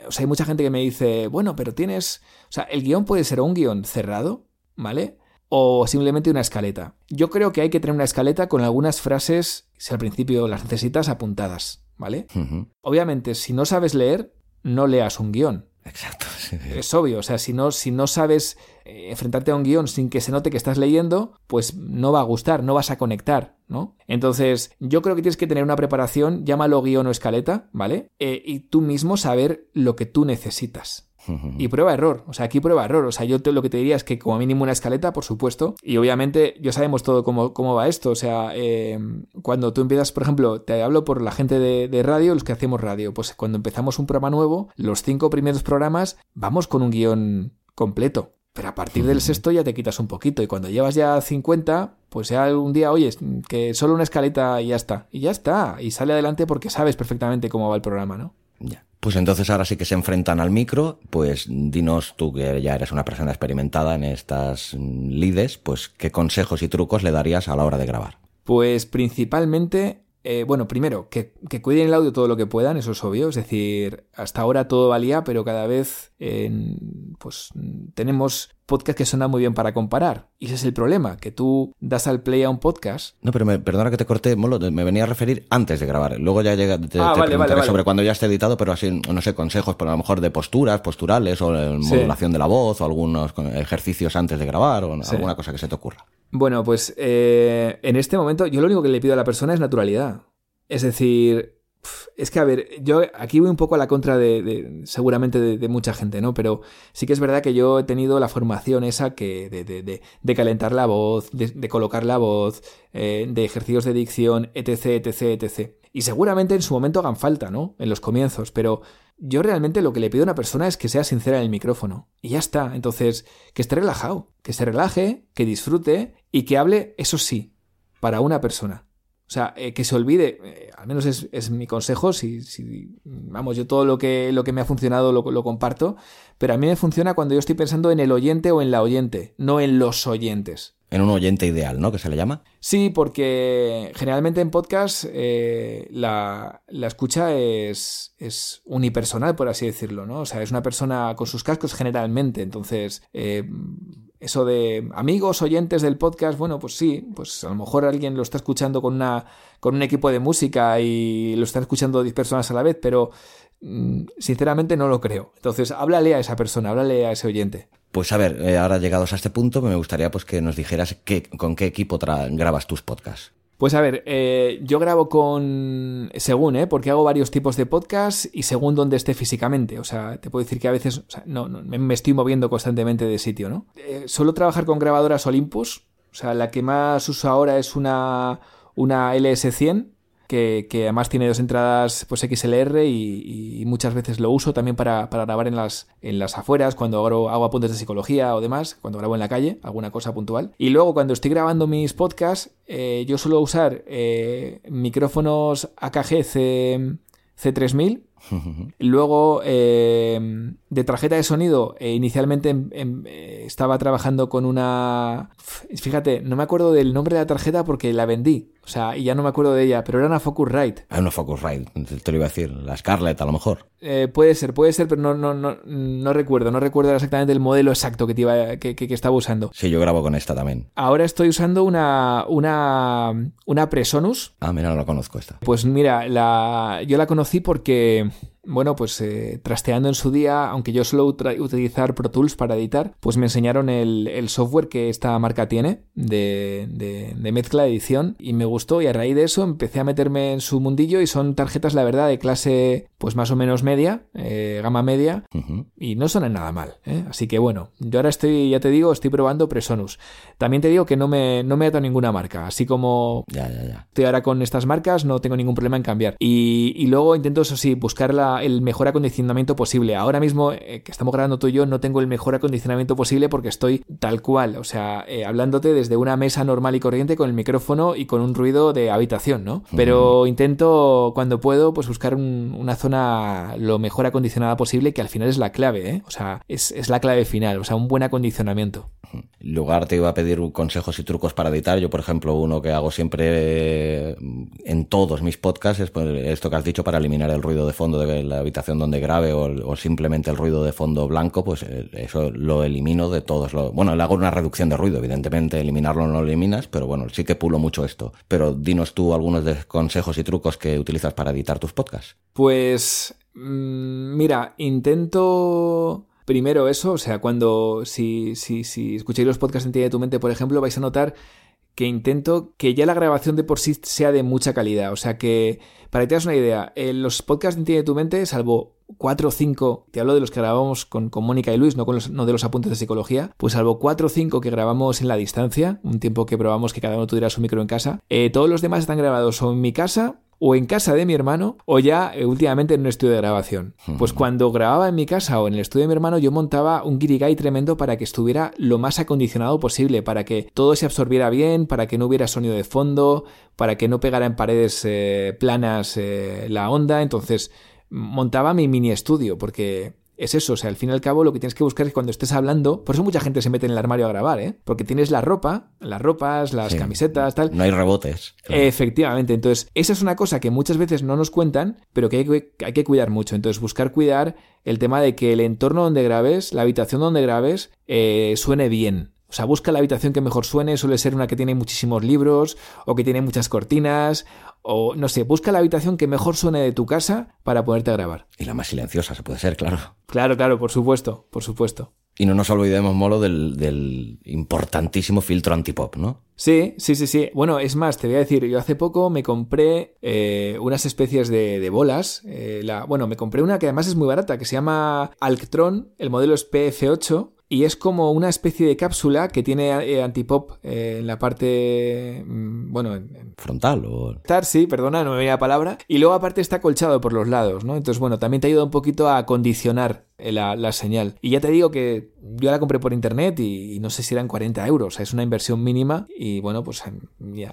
o sea, hay mucha gente que me dice, bueno, pero tienes, o sea, el guion puede ser un guion cerrado, ¿vale? O simplemente una escaleta. Yo creo que hay que tener una escaleta con algunas frases, si al principio las necesitas, apuntadas, ¿vale? Obviamente, si no sabes leer, no leas un guion. Exacto. <laughs> Es obvio, o sea, si no, si no sabes eh, enfrentarte a un guion sin que se note que estás leyendo, pues no va a gustar, no vas a conectar, ¿no? Entonces, yo creo que tienes que tener una preparación, llámalo guion o escaleta, ¿vale? Eh, y tú mismo saber lo que tú necesitas. Y prueba error, o sea, aquí prueba error. O sea, yo lo que te diría es que como mínimo una escaleta, por supuesto. Y obviamente ya sabemos todo cómo, cómo va esto. O sea, em, cuando tú empiezas, por ejemplo, te hablo por la gente de, de, radio, los que hacemos radio. Pues cuando empezamos un programa nuevo, los cinco primeros programas vamos con un guion completo. Pero a partir del sexto ya te quitas un poquito. Y cuando llevas ya 50, pues ya un día, oye, que solo una escaleta y ya está. Y ya está. Y sale adelante porque sabes perfectamente cómo va el programa, ¿no? Ya. Pues entonces ahora sí que se enfrentan al micro, pues dinos tú que ya eres una persona experimentada en estas lides, pues qué consejos y trucos le darías a la hora de grabar. Pues principalmente eh, bueno, primero, que, cuiden el audio todo lo que puedan, eso es obvio. Es decir, hasta ahora todo valía, pero cada vez pues tenemos podcasts que suenan muy bien para comparar. Y ese es el problema, que tú das al play a un podcast. No, pero me, perdona que te corté, Molo, me venía a referir antes de grabar. Luego ya llega, te, ah, preguntaré sobre cuando ya esté editado, pero así, no sé, consejos, por a lo mejor de posturas, posturales, o modulación de la voz, o algunos ejercicios antes de grabar, o alguna cosa que se te ocurra. Bueno, pues eh, en este momento yo lo único que le pido a la persona es naturalidad. Es decir, es que, a ver, yo aquí voy un poco a la contra de, seguramente de, mucha gente, ¿no? Pero sí que es verdad que yo he tenido la formación esa que de, de calentar la voz, de, colocar la voz, eh, de ejercicios de dicción, etc, etc, etc. Y seguramente en su momento hagan falta, ¿no? En los comienzos, pero yo realmente lo que le pido a una persona es que sea sincera en el micrófono. Y ya está. Entonces, que esté relajado, que se relaje, que disfrute y que hable, eso sí, para una persona. O sea, eh, que se olvide, eh, al menos es, mi consejo, si, si, vamos, yo todo lo que, lo que me ha funcionado lo, lo, comparto, pero a mí me funciona cuando yo estoy pensando en el oyente o en la oyente, no en los oyentes. En un oyente ideal, ¿no? Que se le llama. Sí, porque generalmente en podcast eh, la, la, escucha es, es, unipersonal, por así decirlo, ¿no? O sea, es una persona con sus cascos generalmente, entonces eso de amigos, oyentes del podcast, bueno, pues sí, pues a lo mejor alguien lo está escuchando con, una, con un equipo de música y lo están escuchando 10 personas a la vez, pero mm, sinceramente no lo creo. Entonces, háblale a esa persona, háblale a ese oyente. Pues a ver, eh, ahora llegados a este punto, me gustaría pues que nos dijeras qué, con qué equipo grabas tus podcasts. Pues a ver, eh, yo grabo con. según, ¿eh? Porque hago varios tipos de podcast y según donde esté físicamente. O sea, te puedo decir que a veces. no, me estoy moviendo constantemente de sitio, ¿no? Eh, suelo trabajar con grabadoras Olympus. O sea, la que más uso ahora es una, una LS100 que, además tiene dos entradas pues XLR y, muchas veces lo uso también para, grabar en las, en las afueras, cuando hago, hago, apuntes de psicología o demás, cuando grabo en la calle, alguna cosa puntual. Y luego cuando estoy grabando mis podcasts, eh, yo suelo usar eh, micrófonos AKG C, C3000 Luego, eh, de tarjeta de sonido, eh, inicialmente em, em, eh, estaba trabajando con una... Fíjate, no me acuerdo del nombre de la tarjeta porque la vendí. O sea, y ya no me acuerdo de ella, pero era una Focusrite. Ah, una Focusrite, te lo iba a decir. La Scarlett, a lo mejor. puede ser, puede ser, pero no, no, no, no recuerdo. No recuerdo exactamente el modelo exacto que, te iba, que, que, estaba usando. Sí, yo grabo con esta también. Ahora estoy usando una, una, una Presonus. Ah, mira, no la conozco esta. Pues mira, la, yo la conocí porque bueno, pues eh, trasteando en su día, aunque yo suelo utilizar Pro Tools para editar, pues me enseñaron el, software que esta marca tiene de, de, mezcla, edición, y me gustó y a raíz de eso empecé a meterme en su mundillo y son tarjetas, la verdad, de clase pues más o menos media, eh, gama media, y no suenan nada mal. ¿eh? Así que bueno, yo ahora estoy, ya te digo, estoy probando Presonus. También te digo que no me, no me ato a ninguna marca, así como ya, ya, ya. estoy ahora con estas marcas, no tengo ningún problema en cambiar. Y, y luego intento, eso sí, buscar la el mejor acondicionamiento posible. Ahora mismo eh, que estamos grabando tú y yo no tengo el mejor acondicionamiento posible porque estoy tal cual, o sea, eh, hablándote desde una mesa normal y corriente con el micrófono y con un ruido de habitación, ¿no? Pero intento cuando puedo pues buscar una zona lo mejor acondicionada posible que al final es la clave, ¿eh? O sea, es, es la clave final, o sea, un buen acondicionamiento. En lugar te iba a pedir consejos y trucos para editar. Yo, por ejemplo, uno que hago siempre en todos mis podcasts es pues, esto que has dicho para eliminar el ruido de fondo de la habitación donde grabe o, simplemente el ruido de fondo blanco, pues eh, eso lo elimino de todos. Lo, bueno, le hago una reducción de ruido, evidentemente eliminarlo no lo eliminas, pero bueno, sí que pulo mucho esto. Pero dinos tú algunos de consejos y trucos que utilizas para editar tus podcasts. Pues mm, mira, intento Primero eso, o sea, cuando si, si, si escucháis los podcasts en de tu mente, por ejemplo, vais a notar que intento que ya la grabación de por sí sea de mucha calidad. O sea que, para que te hagas una idea, en los podcasts de tu mente, salvo cuatro o cinco, te hablo de los que grabamos con, con Mónica y Luis, no, con los, no de los apuntes de psicología, pues salvo cuatro o cinco que grabamos en la distancia, un tiempo que probamos que cada uno tuviera su micro en casa, eh, todos los demás están grabados o en mi casa o en casa de mi hermano o ya eh, últimamente en un estudio de grabación. Pues cuando grababa en mi casa o en el estudio de mi hermano yo montaba un guirigay tremendo para que estuviera lo más acondicionado posible, para que todo se absorbiera bien, para que no hubiera sonido de fondo, para que no pegara en paredes eh, planas eh, la onda. Entonces montaba mi mini estudio porque es eso, o sea, al fin y al cabo lo que tienes que buscar es cuando estés hablando, por eso mucha gente se mete en el armario a grabar, ¿eh? Porque tienes la ropa, las ropas, las camisetas, tal. No hay rebotes. Efectivamente, entonces esa es una cosa que muchas veces no nos cuentan, pero que hay, que hay que cuidar mucho. Entonces buscar cuidar el tema de que el entorno donde grabes, la habitación donde grabes, eh, suene bien. O sea, busca la habitación que mejor suene, suele ser una que tiene muchísimos libros o que tiene muchas cortinas o no sé, busca la habitación que mejor suene de tu casa para poderte grabar. Y la más silenciosa, se puede ser, claro. Claro, claro, por supuesto, por supuesto. Y no nos olvidemos, Molo, del, importantísimo filtro antipop, ¿no? Sí, sí, sí, sí. Bueno, es más, te voy a decir, yo hace poco me compré eh, unas especies de, bolas. Eh, la, bueno, me compré una que además es muy barata, que se llama Alctron, el modelo es PF8, y es como una especie de cápsula que tiene eh, antipop eh, en la parte, mm, bueno, frontal o sí, perdona, no me venía la palabra, y luego aparte está colchado por los lados, ¿no? Entonces, bueno, también te ayuda un poquito a condicionar eh, la, señal. Y ya te digo que yo la compré por internet y, no sé si eran 40 euros, o sea, es una inversión mínima y bueno, pues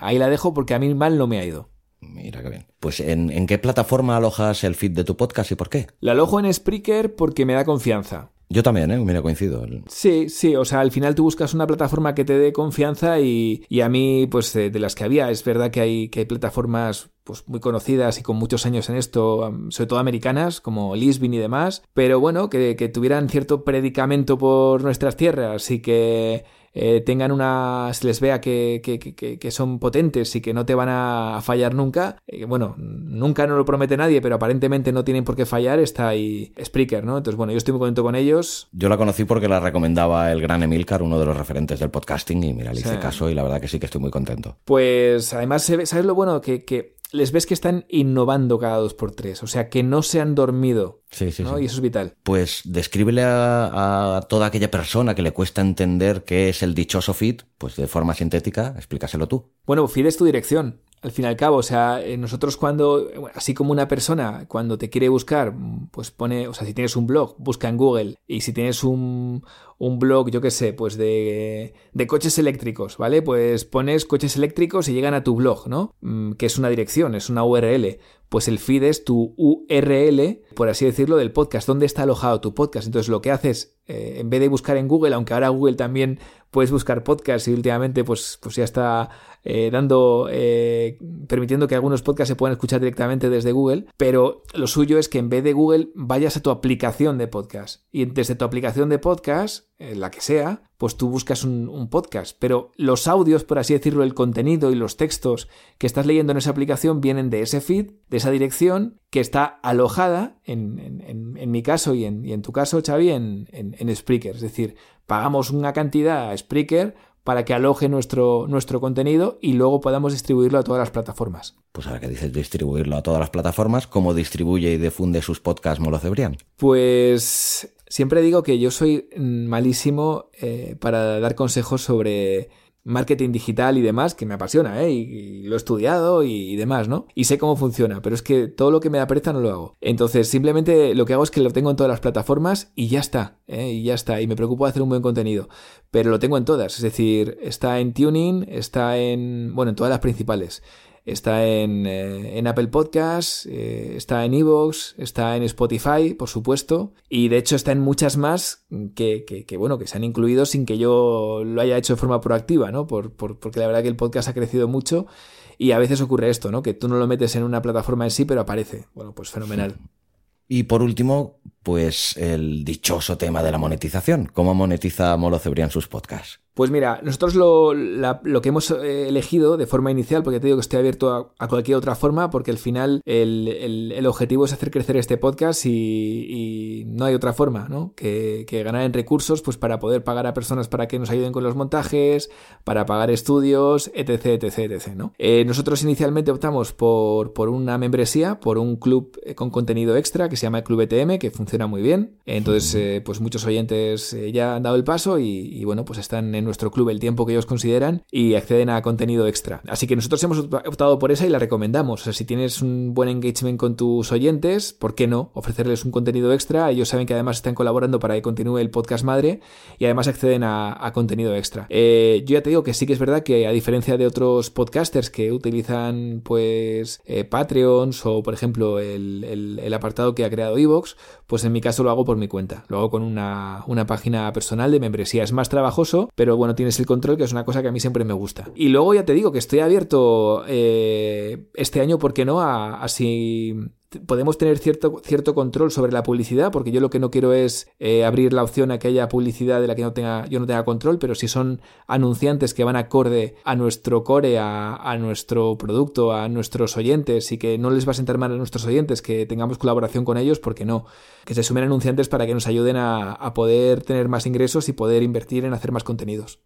ahí la dejo porque a mí mal no me ha ido. Mira qué bien. Pues ¿en, ¿en, qué plataforma alojas el feed de tu podcast y por qué? La alojo en Spreaker porque me da confianza. Yo también, ¿eh? Mira, coincido. Sí, sí, o sea, al final tú buscas una plataforma que te dé confianza y, a mí, pues de, las que había, es verdad que hay, que hay plataformas pues muy conocidas y con muchos años en esto, sobre todo americanas, como Lisbon y demás, pero bueno, que, que tuvieran cierto predicamento por nuestras tierras y que eh, tengan una. se les vea que, que, son potentes y que no te van a fallar nunca. Eh, bueno, nunca no lo promete nadie, pero aparentemente no tienen por qué fallar. Está ahí Spreaker, ¿no? Entonces, bueno, yo estoy muy contento con ellos. Yo la conocí porque la recomendaba el gran Emilcar, uno de los referentes del podcasting, y mira, le hice caso y la verdad que sí que estoy muy contento. Pues además, ¿sabes lo bueno? Que, que les ves que están innovando cada dos por tres, o sea, que no se han dormido. Sí, sí, Y eso es vital. Pues descríbele a, toda aquella persona que le cuesta entender qué es el dichoso feed, pues de forma sintética, explícaselo tú. Bueno, feed es tu dirección. Al fin y al cabo, o sea, eh, nosotros cuando, así como una persona, cuando te quiere buscar, pues pone, o sea, si tienes un blog, busca en Google, y si tienes un, un blog, yo qué sé, pues de, de, coches eléctricos, ¿vale? Pues pones coches eléctricos y llegan a tu blog, ¿no? Mm, que es una dirección, es una URL. Pues el feed es tu URL, por así decirlo, del podcast. ¿Dónde está alojado tu podcast? Entonces lo que haces, eh, en vez de buscar en Google, aunque ahora Google también puedes buscar podcasts y últimamente pues, pues ya está eh, dando, eh, permitiendo que algunos podcasts se puedan escuchar directamente desde Google, pero lo suyo es que en vez de Google vayas a tu aplicación de podcast y desde tu aplicación de podcast, la que sea, pues tú buscas un, podcast, pero los audios, por así decirlo, el contenido y los textos que estás leyendo en esa aplicación vienen de ese feed, de esa dirección que está alojada, en, en, mi caso y en, y en, tu caso, Xavi, en, en Spreaker. Es decir, pagamos una cantidad a Spreaker para que aloje nuestro, nuestro contenido y luego podamos distribuirlo a todas las plataformas. Pues ahora que dices distribuirlo a todas las plataformas, ¿cómo distribuye y difunde sus podcasts Molo Cebrián? Pues siempre digo que yo soy malísimo eh, para dar consejos sobre marketing digital y demás, que me apasiona, ¿eh? Y, lo he estudiado y, demás, ¿no? Y sé cómo funciona, pero es que todo lo que me da pereza no lo hago. Entonces, simplemente lo que hago es que lo tengo en todas las plataformas y ya está, ¿eh? Y ya está. Y me preocupo de hacer un buen contenido. Pero lo tengo en todas, es decir, está en Tuning, está en, bueno, en todas las principales. Está en, eh, en Apple Podcasts, eh, está en Evox, está en Spotify, por supuesto, y de hecho está en muchas más que, que, bueno, que se han incluido sin que yo lo haya hecho de forma proactiva, ¿no? Por, por, porque la verdad que el podcast ha crecido mucho y a veces ocurre esto, ¿no? Que tú no lo metes en una plataforma en sí, pero aparece. Bueno, pues fenomenal. Y por último, pues el dichoso tema de la monetización. ¿Cómo monetiza Molo Cebrián sus podcasts? Pues mira, nosotros lo, lo, que hemos eh, elegido de forma inicial, porque te digo que estoy abierto a, cualquier otra forma, porque al final el, el, objetivo es hacer crecer este podcast y, no hay otra forma, ¿no? Que, que, ganar en recursos, pues para poder pagar a personas para que nos ayuden con los montajes, para pagar estudios, etc, etc, etc, ¿no? Eh, nosotros inicialmente optamos por, por una membresía, por un club eh, con contenido extra que se llama el Club ETM, que funciona muy bien. Entonces, pues muchos oyentes ya han dado el paso y, y bueno, pues están en nuestro club el tiempo que ellos consideran y acceden a contenido extra. Así que nosotros hemos optado por esa y la recomendamos. O sea, si tienes un buen engagement con tus oyentes, ¿por qué no? Ofrecerles un contenido extra. Ellos saben que además están colaborando para que continúe el podcast madre y además acceden a, contenido extra. Eh, yo ya te digo que sí que es verdad que a diferencia de otros podcasters que utilizan pues eh, Patreons o por ejemplo el, apartado que ha creado Evox, pues en mi caso lo hago por mi cuenta. Lo hago con una, una página personal de membresía. Es más trabajoso, pero bueno, tienes el control, que es una cosa que a mí siempre me gusta. Y luego ya te digo que estoy abierto eh, este año, ¿por qué no? A, a podemos tener cierto, cierto control sobre la publicidad, porque yo lo que no quiero es eh, abrir la opción a que haya publicidad de la que no tenga, yo no tenga control, pero si son anunciantes que van acorde a nuestro core, a, a nuestro producto, a nuestros oyentes y que no les va a sentar mal a nuestros oyentes que tengamos colaboración con ellos, porque no? Que se sumen anunciantes para que nos ayuden a, a poder tener más ingresos y poder invertir en hacer más contenidos.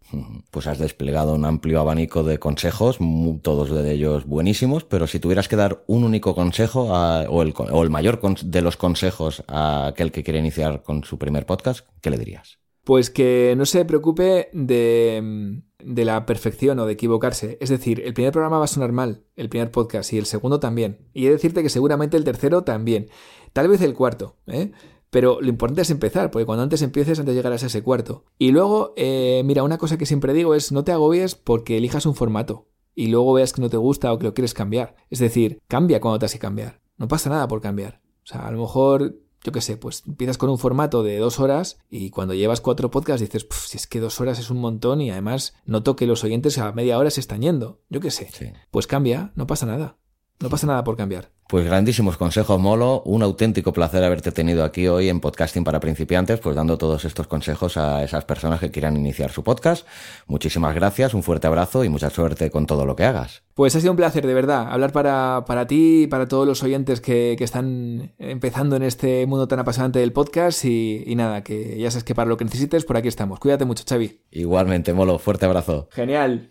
Pues has desplegado un amplio abanico de consejos, todos de ellos buenísimos, pero si tuvieras que dar un único consejo a, o el, mayor de los consejos a aquel que quiere iniciar con su primer podcast, ¿qué le dirías? Pues que no se preocupe de, la perfección o de equivocarse. Es decir, el primer programa va a sonar mal, el primer podcast, y el segundo también. Y he de decirte que seguramente el tercero también. Tal vez el cuarto, ¿eh? Pero lo importante es empezar, porque cuando antes empieces, antes llegarás a ese cuarto. Y luego, eh, mira, una cosa que siempre digo es no te agobies porque elijas un formato y luego veas que no te gusta o que lo quieres cambiar. Es decir, cambia cuando te has cambiar. No pasa nada por cambiar. O sea, a lo mejor, yo qué sé, pues empiezas con un formato de dos horas y cuando llevas cuatro podcasts dices, si es que dos horas es un montón y además noto que los oyentes a media hora se están yendo. Yo qué sé. Pues cambia, no pasa nada. No pasa nada por cambiar. Pues grandísimos consejos, Molo. Un auténtico placer haberte tenido aquí hoy en Podcasting para Principiantes, pues dando todos estos consejos a esas personas que quieran iniciar su podcast. Muchísimas gracias, un fuerte abrazo y mucha suerte con todo lo que hagas. Pues ha sido un placer, de verdad, hablar para, para ti y para todos los oyentes que, que, están empezando en este mundo tan apasionante del podcast. Y, y nada, que ya sabes que para lo que necesites, por aquí estamos. Cuídate mucho, Xavi. Igualmente, Molo. Fuerte abrazo. Genial.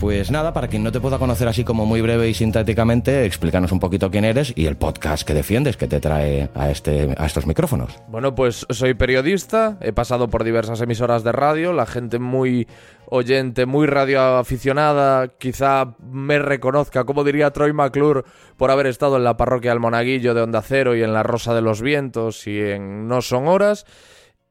Pues nada, para quien no te pueda conocer así como muy breve y sintéticamente, explícanos un poquito quién eres y el podcast que defiendes, que te trae a, este, a estos micrófonos. Bueno, pues soy periodista, he pasado por diversas emisoras de radio, la gente muy oyente, muy radioaficionada, quizá me reconozca, como diría Troy McClure, por haber estado en la parroquia del Monaguillo de Onda Cero y en la Rosa de los Vientos y en No Son Horas.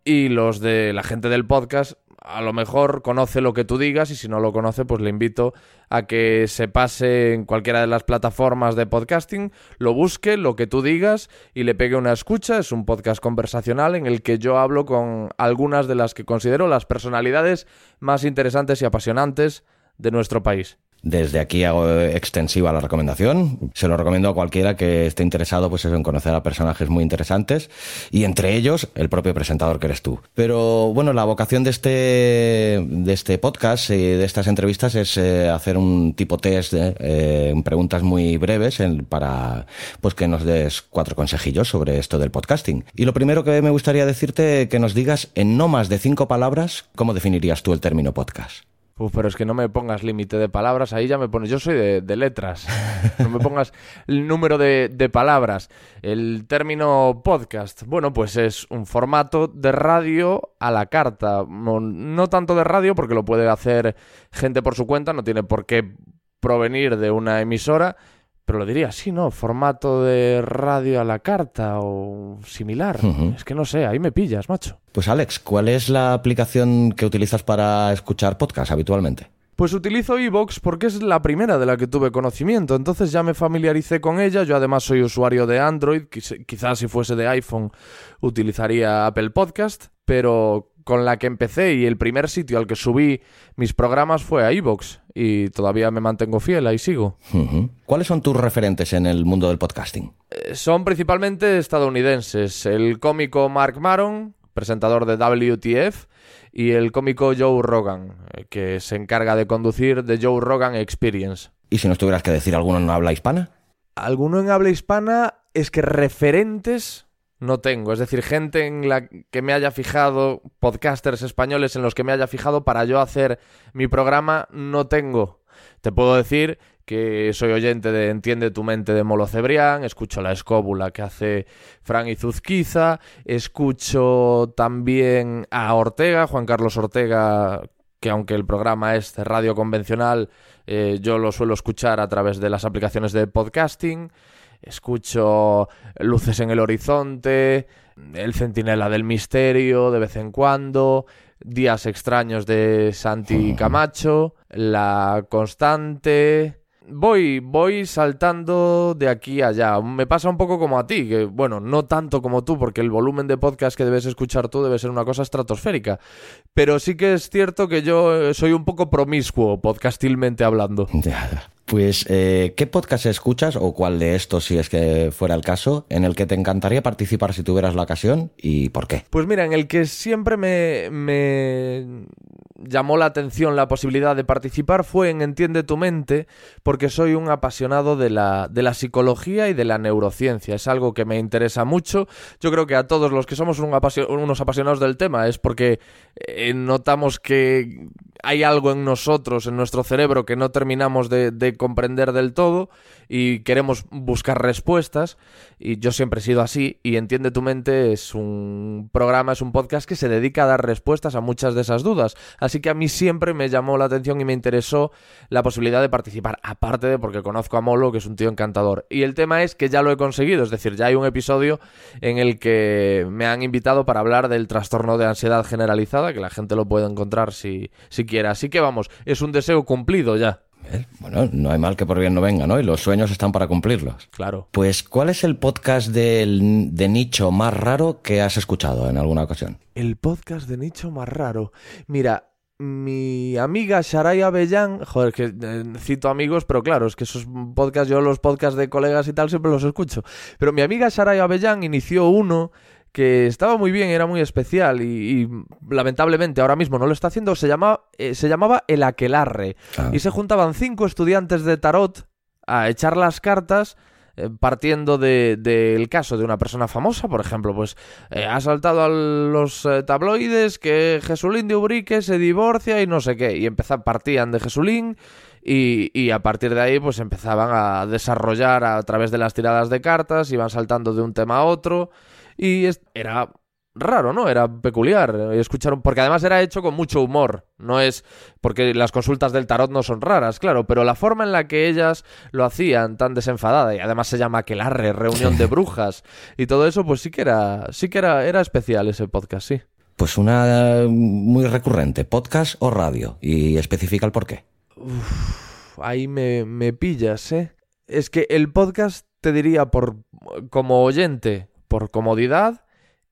Y los de la gente del podcast a lo mejor conoce lo que tú digas y si no lo conoce, pues le invito a que se pase en cualquiera de las plataformas de podcasting, lo busque, lo que tú digas y le pegue una escucha. Es un podcast conversacional en el que yo hablo con algunas de las que considero las personalidades más interesantes y apasionantes de nuestro país. Desde aquí hago extensiva la recomendación. Se lo recomiendo a cualquiera que esté interesado pues en conocer a personajes muy interesantes y entre ellos el propio presentador que eres tú. Pero bueno, la vocación de este, de este podcast y de estas entrevistas es eh, hacer un tipo test de eh, preguntas muy breves para pues que nos des cuatro consejillos sobre esto del podcasting. Y lo primero que me gustaría decirte que nos digas en no más de cinco palabras cómo definirías tú el término podcast. Uf, pero es que no me pongas límite de palabras, ahí ya me pones. Yo soy de, letras. <laughs> No me pongas el número de, de, palabras. El término podcast, bueno, pues es un formato de radio a la carta. No, no tanto de radio, porque lo puede hacer gente por su cuenta, no tiene por qué provenir de una emisora pero lo diría así, ¿no? Formato de radio a la carta o similar. Es que no sé, ahí me pillas, macho. Pues Alex, ¿cuál es la aplicación que utilizas para escuchar podcast habitualmente? Pues utilizo Evox porque es la primera de la que tuve conocimiento, entonces ya me familiaricé con ella, yo además soy usuario de Android, quizás si fuese de iPhone utilizaría Apple Podcast, pero con la que empecé y el primer sitio al que subí mis programas fue a Evox y todavía me mantengo fiel, ahí sigo. ¿Cuáles son tus referentes en el mundo del podcasting? Eh, son principalmente estadounidenses, el cómico Mark Maron, presentador de WTF, y el cómico Joe Rogan, eh, que se encarga de conducir The Joe Rogan Experience. ¿Y si nos tuvieras que decir alguno en habla hispana? Alguno en habla hispana es que referentes no tengo. Es decir, gente en la que me haya fijado, podcasters españoles en los que me haya fijado para yo hacer mi programa, no tengo. Te puedo decir que soy oyente de Entiende tu mente de Molo Cebrián, escucho La Escóbula que hace Fran Izuzquiza, escucho también a Ortega, Juan Carlos Ortega, que aunque el programa es de radio convencional, eh, yo lo suelo escuchar a través de las aplicaciones de podcasting. Escucho Luces en el Horizonte, El Centinela del Misterio de vez en cuando, Días extraños de Santi Camacho, La Constante, voy, voy saltando de aquí a allá. Me pasa un poco como a ti, que bueno, no tanto como tú, porque el volumen de podcast que debes escuchar tú debe ser una cosa estratosférica. Pero sí que es cierto que yo eh, soy un poco promiscuo, podcastilmente hablando. Pues, eh, ¿qué podcast escuchas o cuál de estos, si es que fuera el caso, en el que te encantaría participar si tuvieras la ocasión y por qué? Pues mira, en el que siempre me, llamó la atención la posibilidad de participar fue en Entiende tu mente, porque soy un apasionado de la, de la psicología y de la neurociencia. Es algo que me interesa mucho. Yo creo que a todos los que somos unos apasionados del tema es porque eh, notamos que hay algo en nosotros, en nuestro cerebro, que no terminamos de, comprender del todo y queremos buscar respuestas. Y yo siempre he sido así. Y Entiende tu mente es un programa, es un podcast que se dedica a dar respuestas a muchas de esas dudas. Así que a mí siempre me llamó la atención y me interesó la posibilidad de participar. Aparte de porque conozco a Molo, que es un tío encantador. Y el tema es que ya lo he conseguido. Es decir, ya hay un episodio en el que me han invitado para hablar del trastorno de ansiedad generalizada, que la gente lo puede encontrar si, si Así que vamos, es un deseo cumplido ya. Bueno, no hay mal que por bien no venga, ¿no? Y los sueños están para cumplirlos. Claro. Pues, ¿cuál es el podcast de nicho más raro que has escuchado en alguna ocasión? El podcast de nicho más raro. Mira, mi amiga Sharay Avellán, joder, que eh, cito amigos, pero claro, es que esos podcasts, yo los podcasts de colegas y tal siempre los escucho. Pero mi amiga Sharay Avellán inició uno que estaba muy bien, era muy especial y, lamentablemente ahora mismo no lo está haciendo, se, llama, eh, se llamaba El Aquelarre. Ah. Y se juntaban cinco estudiantes de tarot a echar las cartas eh, partiendo del caso de una persona famosa, por ejemplo, pues eh, ha saltado a los tabloides que Jesulín de Ubrique se divorcia y no sé qué, y partían de Jesulín y, y, a partir de ahí pues empezaban a desarrollar a través de las tiradas de cartas, iban saltando de un tema a otro y era raro, ¿no? Era peculiar escuchar, porque además era hecho con mucho humor, no es porque las consultas del tarot no son raras, claro, pero la forma en la que ellas lo hacían tan desenfadada y además se llama aquelarre, reunión de brujas y todo eso, pues sí que era sí que era era especial ese podcast, sí. Pues una muy recurrente, podcast o radio y especifica el por qué. ahí me, me pillas, ¿eh? Es que el podcast te diría por como oyente por comodidad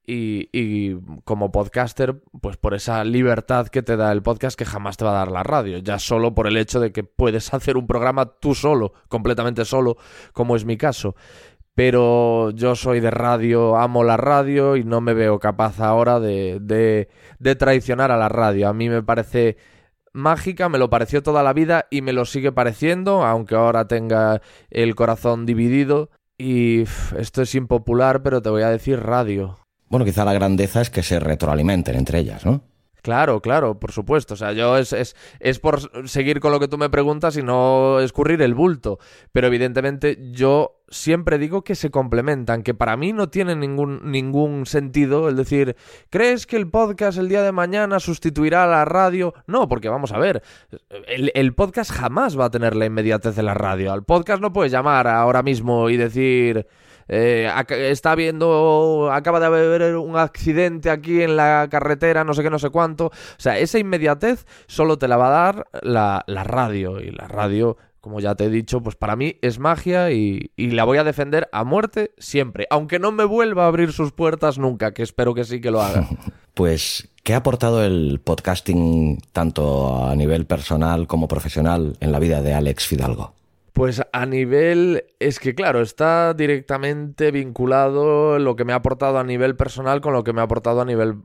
y, como podcaster, pues por esa libertad que te da el podcast que jamás te va a dar la radio, ya solo por el hecho de que puedes <laughs> hacer un programa tú solo, completamente solo, como es mi caso. Pero yo soy de radio, amo la radio y no me veo capaz ahora de, de, de traicionar a la radio. A mí me parece mágica, me lo pareció toda la vida y me lo sigue pareciendo, aunque ahora tenga el corazón dividido. Y esto es impopular, pero te voy a decir radio. Bueno, quizá la grandeza es que se retroalimenten entre ellas, ¿no? Claro, claro, por supuesto. O sea, yo es, es, es, por seguir con lo que tú me preguntas y no escurrir el bulto. Pero evidentemente yo siempre digo que se complementan, que para mí no tiene ningún, ningún sentido el decir, ¿crees que el podcast el día de mañana sustituirá a la radio? No, porque vamos a ver, el, el podcast jamás va a tener la inmediatez de la radio. Al podcast no puedes llamar ahora mismo y decir... Eh, está viendo, acaba de haber un accidente aquí en la carretera, no sé qué, no sé cuánto. O sea, esa inmediatez solo te la va a dar la, radio. Y la radio, como ya te he dicho, pues para mí es magia y, y la voy a defender a muerte siempre. Aunque no me vuelva a abrir sus puertas nunca, que espero que sí que lo haga. <laughs> Pues, ¿qué ha aportado el podcasting tanto a nivel personal como profesional en la vida de Alex Fidalgo? Pues a nivel, es que claro, está directamente vinculado lo que me ha aportado a nivel personal con lo que me ha aportado a nivel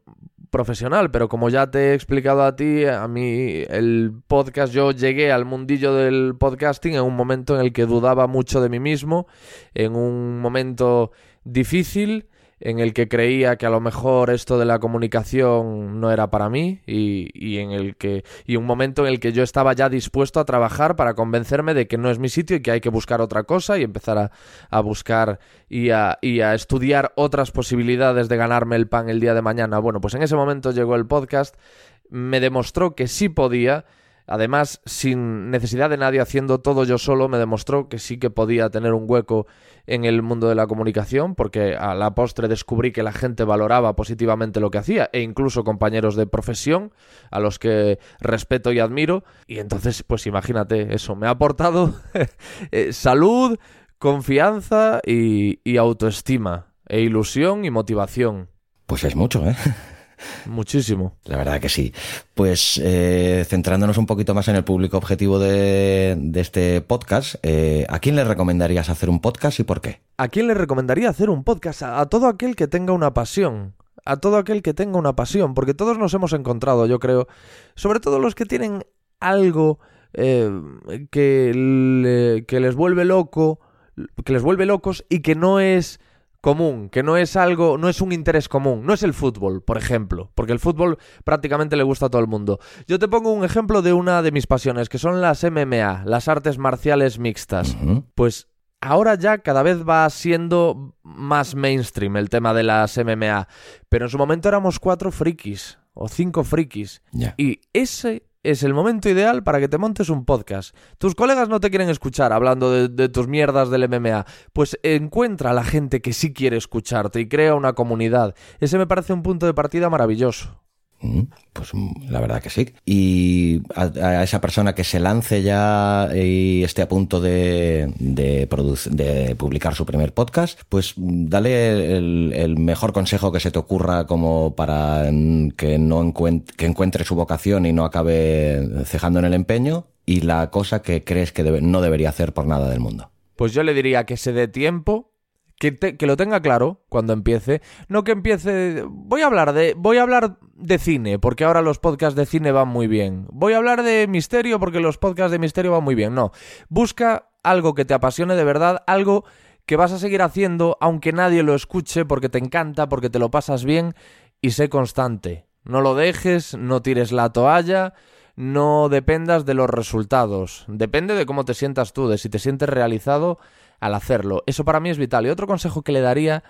profesional, pero como ya te he explicado a ti, a mí el podcast, yo llegué al mundillo del podcasting en un momento en el que dudaba mucho de mí mismo, en un momento difícil en el que creía que a lo mejor esto de la comunicación no era para mí y, en el que y un momento en el que yo estaba ya dispuesto a trabajar para convencerme de que no es mi sitio y que hay que buscar otra cosa y empezar a, buscar y a, y a estudiar otras posibilidades de ganarme el pan el día de mañana. Bueno, pues en ese momento llegó el podcast, me demostró que sí podía además sin necesidad de nadie haciendo todo yo solo, me demostró que sí que podía tener un hueco en el mundo de la comunicación, porque a la postre descubrí que la gente valoraba positivamente lo que hacía, e incluso compañeros de profesión, a los que respeto y admiro, y entonces, pues imagínate, eso me ha aportado <laughs> eh, salud, confianza y, y autoestima, e ilusión y motivación. Pues es mucho, ¿eh? <laughs> Muchísimo. La verdad que sí. Pues eh, centrándonos un poquito más en el público objetivo de, de este podcast, eh, ¿a quién le recomendarías hacer un podcast y por qué? ¿A quién le recomendaría hacer un podcast? A, a todo aquel que tenga una pasión. A todo aquel que tenga una pasión. Porque todos nos hemos encontrado, yo creo. Sobre todo los que tienen algo eh, que, le- que les vuelve loco. Que les vuelve locos y que no es común, que no es algo, no es un interés común, no es el fútbol, por ejemplo, porque el fútbol prácticamente le gusta a todo el mundo. Yo te pongo un ejemplo de una de mis pasiones, que son las MMA, las artes marciales mixtas. Pues ahora ya cada vez va siendo más mainstream el tema de las MMA, pero en su momento éramos cuatro frikis o cinco frikis y ese es el momento ideal para que te montes un podcast. Tus colegas no te quieren escuchar hablando de, tus mierdas del MMA. Pues encuentra a la gente que sí quiere escucharte y crea una comunidad. Ese me parece un punto de partida maravilloso. Mm, Pues mm, la verdad que sí. Y a, esa persona que se lance ya y esté a punto de, de, publicar su primer podcast, pues mm, dale el, mejor consejo que se te ocurra como para que no encuent- que encuentre su vocación y no acabe cejando en el empeño y la cosa que crees que no debería hacer por nada del mundo. Pues yo le diría que se dé tiempo, que, te- que lo tenga claro cuando empiece. No que empiece. Voy a hablar de. Voy a hablar de cine, porque ahora los podcasts de cine van muy bien. Voy a hablar de misterio, porque los podcasts de misterio van muy bien. No. Busca algo que te apasione de verdad, algo que vas a seguir haciendo, aunque nadie lo escuche, porque te encanta, porque te lo pasas bien, y sé constante. No lo dejes, no tires la toalla no dependas de los resultados. Depende de cómo te sientas tú, de si te sientes realizado al hacerlo. Eso para mí es vital. Y otro consejo que le daría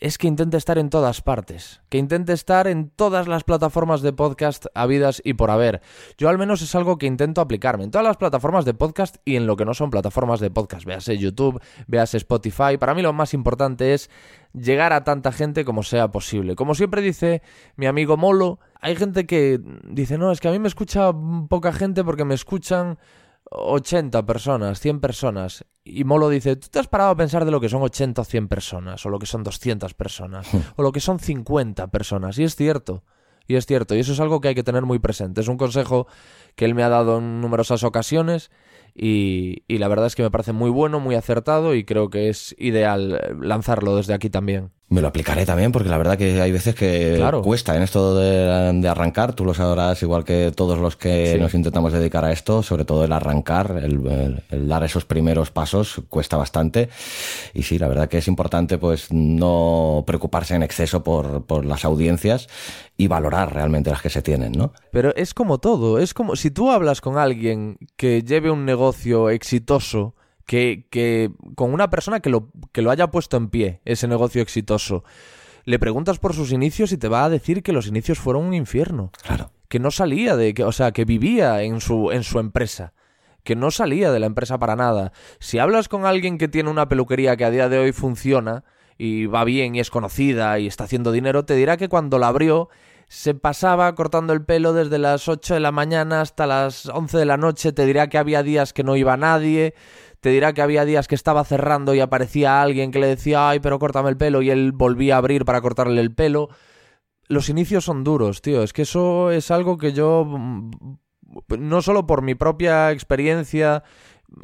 es que intente estar en todas partes. Que intente estar en todas las plataformas de podcast habidas y por haber. Yo al menos es algo que intento aplicarme. En todas las plataformas de podcast y en lo que no son plataformas de podcast. Véase YouTube, véase Spotify. Para mí lo más importante es llegar a tanta gente como sea posible. Como siempre dice mi amigo Molo, hay gente que dice, no, es que a mí me escucha poca gente porque me escuchan 80 personas, 100 personas. Y Molo dice, ¿tú te has parado a pensar de lo que son 80 o 100 personas? O lo que son 200 personas? o lo que son 50 personas? Y es cierto. Y es cierto, y eso es algo que hay que tener muy presente. Es un consejo que él me ha dado en numerosas ocasiones y, y la verdad es que me parece muy bueno, muy acertado y creo que es ideal eh, lanzarlo desde aquí también. Me lo aplicaré también porque la verdad que hay veces que Claro. cuesta en esto de, de arrancar, tú lo sabrás igual que todos los que Sí. nos intentamos dedicar a esto, sobre todo el arrancar, el, el- el dar esos primeros pasos cuesta bastante y sí, la verdad que es importante pues no preocuparse en exceso por, por las audiencias y valorar realmente las que se tienen, ¿no? Pero es como todo, es como si tú hablas con alguien que lleve un negocio exitoso, que, que con una persona que lo, que lo haya puesto en pie, ese negocio exitoso, le preguntas por sus inicios y te va a decir que los inicios fueron un infierno, Claro. que no salía de, que, o sea, que vivía en su, en su empresa, que no salía de la empresa para nada. Si hablas con alguien que tiene una peluquería que a día de hoy funciona y va bien y es conocida y está haciendo dinero, te dirá que cuando la abrió se pasaba cortando el pelo desde las 8 de la mañana hasta las 11 de la noche, te dirá que había días que no iba nadie, te dirá que había días que estaba cerrando y aparecía alguien que le decía, ay, pero córtame el pelo, y él volvía a abrir para cortarle el pelo. Los inicios son duros, tío, es que eso es algo que yo, mm, no solo por mi propia experiencia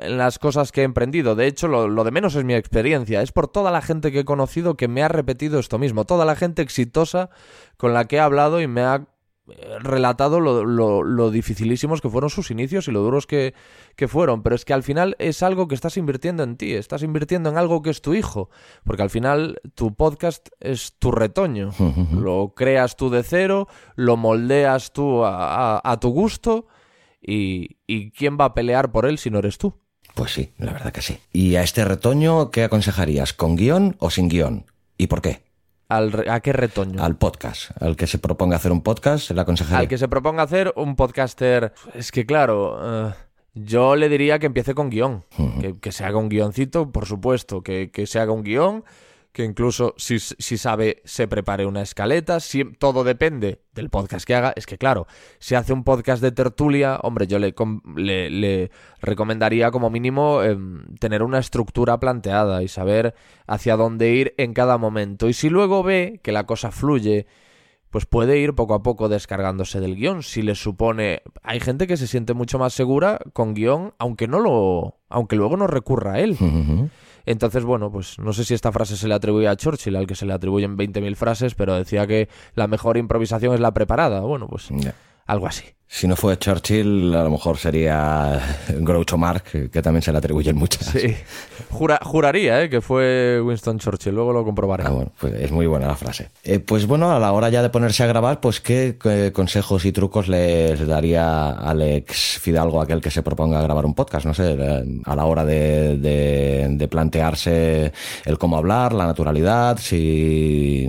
en las cosas que he emprendido, de hecho lo, lo de menos es mi experiencia, es por toda la gente que he conocido que me ha repetido esto mismo, toda la gente exitosa con la que he hablado y me ha relatado lo, lo, lo dificilísimos que fueron sus inicios y lo duros que, que fueron, pero es que al final es algo que estás invirtiendo en ti, estás invirtiendo en algo que es tu hijo, porque al final tu podcast es tu retoño, lo creas tú de cero, lo moldeas tú a, a- a tu gusto y, y quién va a pelear por él si no eres tú. Pues sí, la verdad que sí. ¿Y a este retoño qué aconsejarías? ¿Con guion o sin guion? ¿Y por qué? Al ¿A qué retoño? Al podcast. Al que se proponga hacer un podcast, le aconsejaría. Al que se proponga hacer un podcaster. Es que claro, eh, yo le diría que empiece con guion. que, que se haga un guioncito, por supuesto, que, que se haga un guion. Que incluso si, si sabe, se prepare una escaleta. Si, todo depende del podcast que haga. Es que claro, si hace un podcast de tertulia, hombre, yo le, le, le recomendaría como mínimo em, tener una estructura planteada y saber hacia dónde ir en cada momento. Y si luego ve que la cosa fluye pues puede ir poco a poco descargándose del guion. Si le supone. Hay gente que se siente mucho más segura con guion, aunque no lo. aunque luego no recurra a él. Entonces, bueno, pues no sé si esta frase se le atribuye a Churchill, al que se le atribuyen 20.000 frases, pero decía que la mejor improvisación es la preparada. Bueno, pues algo así. Si no fue Churchill, a lo mejor sería Groucho Marx, que también se le atribuyen muchas. Sí. Jura- juraría, ¿eh? Que fue Winston Churchill. Luego lo comprobaré. Ah, bueno, pues es muy buena la frase. Eh, pues bueno, a la hora ya de ponerse a grabar, pues qué, qué consejos y trucos les daría Alex Fidalgo a aquel que se proponga grabar un podcast, no sé, eh, a la hora de, de- de plantearse el cómo hablar, la naturalidad, si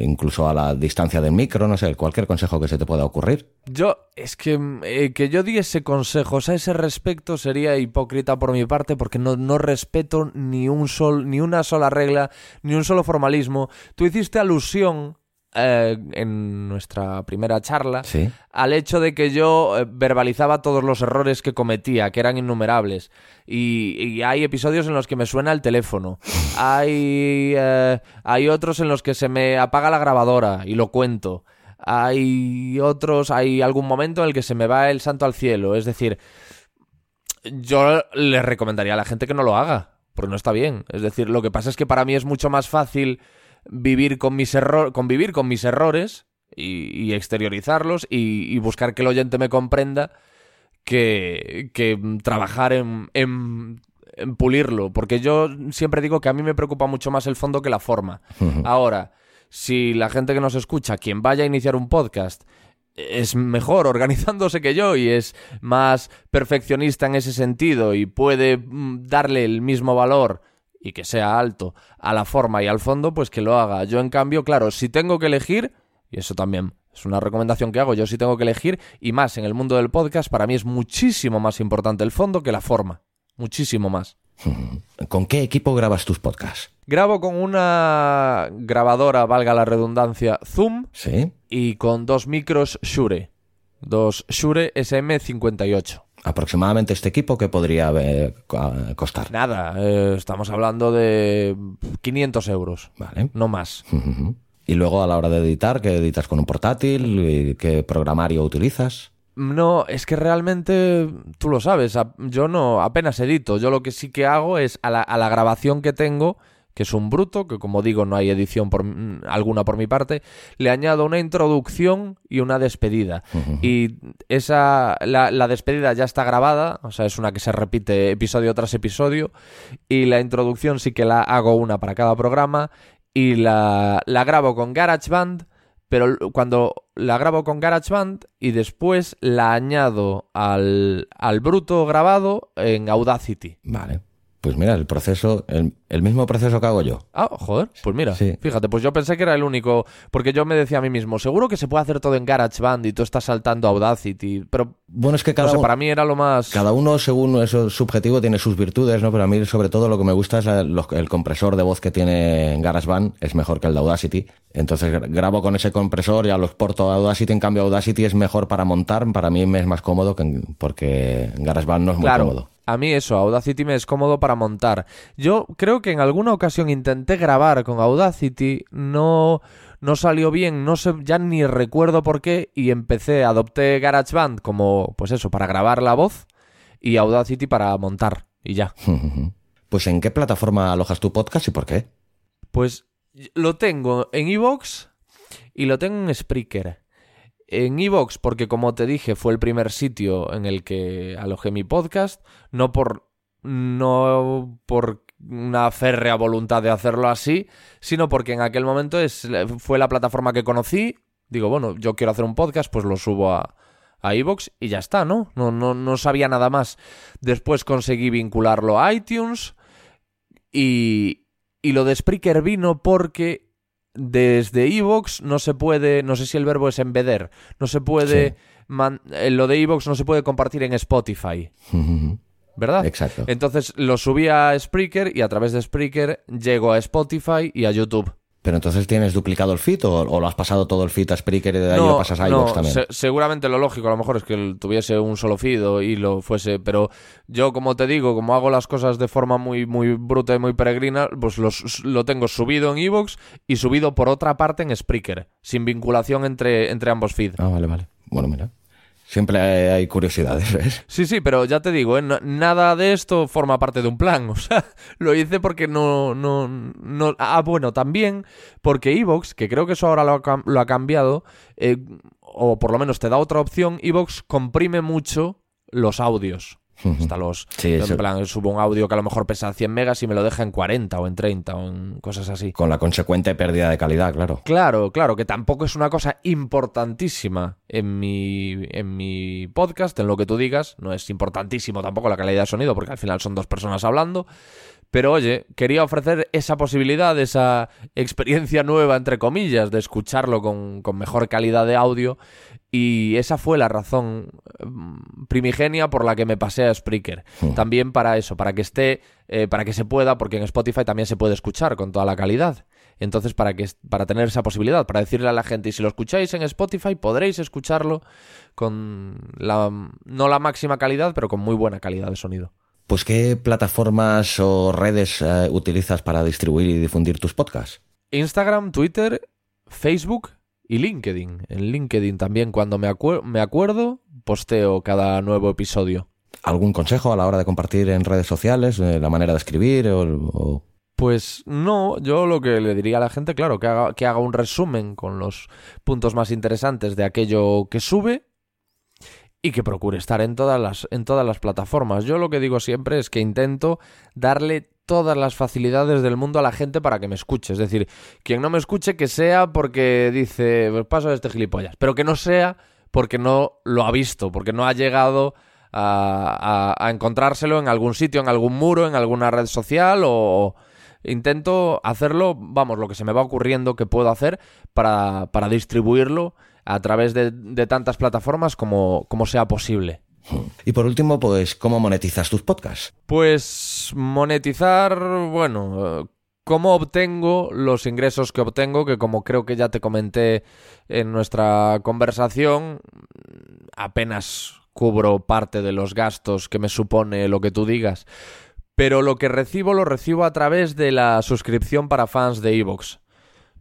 incluso a la distancia del micro, no sé, cualquier consejo que se te pueda ocurrir. Yo, es que eh, que yo diese consejos a ese respecto sería hipócrita por mi parte porque no, no respeto ni un sol, ni una sola regla, ni un solo formalismo. Tú hiciste alusión eh, en nuestra primera charla Sí. al hecho de que yo eh, verbalizaba todos los errores que cometía, que eran innumerables. Y, y hay episodios en los que me suena el teléfono. Hay, eh, hay otros en los que se me apaga la grabadora y lo cuento. Hay otros, hay algún momento en el que se me va el santo al cielo. Es decir, yo le recomendaría a la gente que no lo haga, porque no está bien. Es decir, lo que pasa es que para mí es mucho más fácil vivir con mis errores, convivir con mis errores y, y exteriorizarlos y, y buscar que el oyente me comprenda que, que trabajar en, en, en pulirlo. Porque yo siempre digo que a mí me preocupa mucho más el fondo que la forma. Ahora, si la gente que nos escucha, quien vaya a iniciar un podcast, es mejor organizándose que yo y es más perfeccionista en ese sentido y puede mm, darle el mismo valor y que sea alto a la forma y al fondo, pues que lo haga. Yo, en cambio, claro, si tengo que elegir, y eso también es una recomendación que hago, yo si tengo que elegir, y más en el mundo del podcast, para mí es muchísimo más importante el fondo que la forma. Muchísimo más. ¿Con qué equipo grabas tus podcasts? Grabo con una grabadora, valga la redundancia, Zoom Sí. y con dos micros Shure. Dos Shure SM58. Aproximadamente este equipo que podría eh, co- costar. Nada, eh, estamos hablando de 500 euros, Vale. no más. Y luego a la hora de editar, ¿qué editas con un portátil? ¿Y ¿Qué programario utilizas? No, es que realmente tú lo sabes, yo no apenas edito, yo lo que sí que hago es a la, a la grabación que tengo, que es un bruto, que como digo no hay edición por, alguna por mi parte, le añado una introducción y una despedida. Y esa, la, la despedida ya está grabada, o sea, es una que se repite episodio tras episodio, y la introducción sí que la hago una para cada programa, y la, la grabo con GarageBand, pero cuando la grabo con GarageBand y después la añado al, al bruto grabado en Audacity. Vale. Pues mira, el proceso, el, el mismo proceso que hago yo. Ah, joder, pues mira, Sí. fíjate, pues yo pensé que era el único, porque yo me decía a mí mismo, seguro que se puede hacer todo en GarageBand y tú estás saltando Audacity, pero Bueno, es que no cada, sé, uno, para mí era lo más... cada uno, según eso subjetivo, tiene sus virtudes, ¿no? Pero a mí, sobre todo, lo que me gusta es la- los- el compresor de voz que tiene GarageBand, es mejor que el de Audacity. Entonces gra- grabo con ese compresor, ya lo exporto a Audacity. En cambio, Audacity es mejor para montar. Para mí me es más cómodo que, en- porque GarageBand no es muy Claro, cómodo. A mí eso, Audacity me es cómodo para montar. Yo creo que en alguna ocasión intenté grabar con Audacity, no, no salió bien, no sé, ya ni recuerdo por qué, y empecé, adopté GarageBand como, pues eso, para grabar la voz y Audacity para montar, y ya. <laughs> Pues ¿en qué plataforma alojas tu podcast y por qué? Pues lo tengo en Evox y lo tengo en Spreaker. En Evox, porque como te dije, fue el primer sitio en el que alojé mi podcast, no por no por una férrea voluntad de hacerlo así, sino porque en aquel momento es, fue la plataforma que conocí. Digo, bueno, yo quiero hacer un podcast, pues lo subo a, a iVoox y ya está, ¿no? No, no, no sabía nada más. Después conseguí vincularlo a iTunes y, y lo de Spreaker vino porque desde Evox no se puede, no sé si el verbo es embeder, no se puede, man- eh, lo de Evox no se puede compartir en Spotify, <laughs> ¿verdad? Exacto. Entonces lo subí a Spreaker y a través de Spreaker llego a Spotify y a YouTube. Pero entonces tienes duplicado el feed o, o lo has pasado todo el feed a Spreaker y de ahí lo pasas a iVoox también. se- seguramente lo lógico a lo mejor es que tuviese un solo feed y lo fuese, pero yo como te digo, como hago las cosas de forma muy muy bruta y muy peregrina, pues los- lo tengo subido en Evox y subido por otra parte en Spreaker, sin vinculación entre, entre ambos feeds. Ah, vale, vale. Bueno, mira. Siempre hay, curiosidades, <laughs> ¿ves? Sí, sí, pero ya te digo, ¿eh? No- nada de esto forma parte de un plan. <laughs> O sea, lo hice porque no, no, no. Ah, bueno, también porque Evox, que creo que eso ahora lo ha, lo ha cambiado, eh, o por lo menos te da otra opción, Evox comprime mucho los audios. Hasta los. Sí, en plan, subo un audio que a lo mejor pesa 100 megas y me lo deja en 40 o en 30 o en cosas así. Con la consecuente pérdida de calidad, claro. Claro, claro, que tampoco es una cosa importantísima en mi, en mi podcast, en lo que tú digas. No es importantísimo tampoco la calidad de sonido, porque al final son dos personas hablando. Pero oye, quería ofrecer esa posibilidad, esa experiencia nueva, entre comillas, de escucharlo con, con mejor calidad de audio. Y esa fue la razón mm, primigenia por la que me pasé a Spreaker. También para eso, para que esté, eh, para que se pueda, porque en Spotify también se puede escuchar con toda la calidad. Entonces, para, que, para tener esa posibilidad, para decirle a la gente, y si lo escucháis en Spotify, podréis escucharlo con la, no la máxima calidad, pero con muy buena calidad de sonido. Pues, ¿qué plataformas o redes eh, utilizas para distribuir y difundir tus podcasts? Instagram, Twitter, Facebook y LinkedIn. En LinkedIn también, cuando me, acuer- me acuerdo, posteo cada nuevo episodio. ¿Algún consejo a la hora de compartir en redes sociales? eh, ¿La manera de escribir? O, o- Pues no, yo lo que le diría a la gente, claro, que haga, que haga un resumen con los puntos más interesantes de aquello que sube y que procure estar en todas las, en todas las plataformas. Yo lo que digo siempre es que intento darle todas las facilidades del mundo a la gente para que me escuche. Es decir, quien no me escuche que sea porque dice, pues paso de este gilipollas, pero que no sea porque no lo ha visto, porque no ha llegado a, encontrárselo en algún sitio, en algún muro, en alguna red social o... Intento hacerlo, vamos, lo que se me va ocurriendo que puedo hacer para, para distribuirlo a través de, de tantas plataformas como sea posible. Y por último, pues, ¿cómo monetizas tus podcasts? Pues monetizar, bueno, ¿cómo obtengo los ingresos que obtengo? Que como creo que ya te comenté en nuestra conversación, apenas cubro parte de los gastos que me supone lo que tú digas. Pero lo que recibo lo recibo a través de la suscripción para fans de Evox.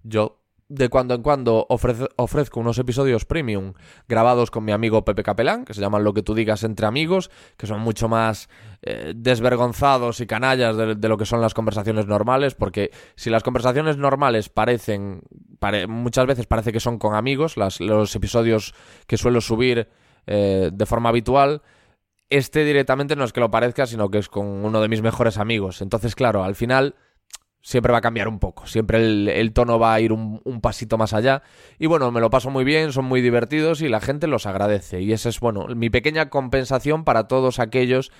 Yo de cuando en cuando ofrezco unos episodios premium grabados con mi amigo Pepe Capelán, que se llaman Lo que tú digas entre amigos, que son mucho más eh, desvergonzados y canallas de, lo que son las conversaciones normales, porque si las conversaciones normales parecen, pare- muchas veces parece que son con amigos, los episodios que suelo subir eh, de forma habitual, este directamente no es que lo parezca, sino que es con uno de mis mejores amigos. Entonces, claro, al final siempre va a cambiar un poco, siempre el, el tono va a ir un, un pasito más allá. Y bueno, me lo paso muy bien, son muy divertidos y la gente los agradece. Y esa es, bueno, mi pequeña compensación para todos aquellos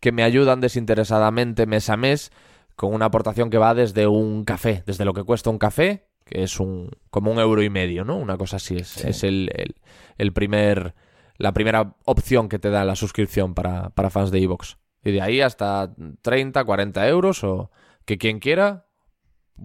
que me ayudan desinteresadamente mes a mes con una aportación que va desde un café, desde lo que cuesta un café, que es un como un euro y medio, ¿no? Una cosa así es, es el, el- el primer la primera opción que te da la suscripción para, para fans de Evox. Y de ahí hasta 30, 40 euros o que quien quiera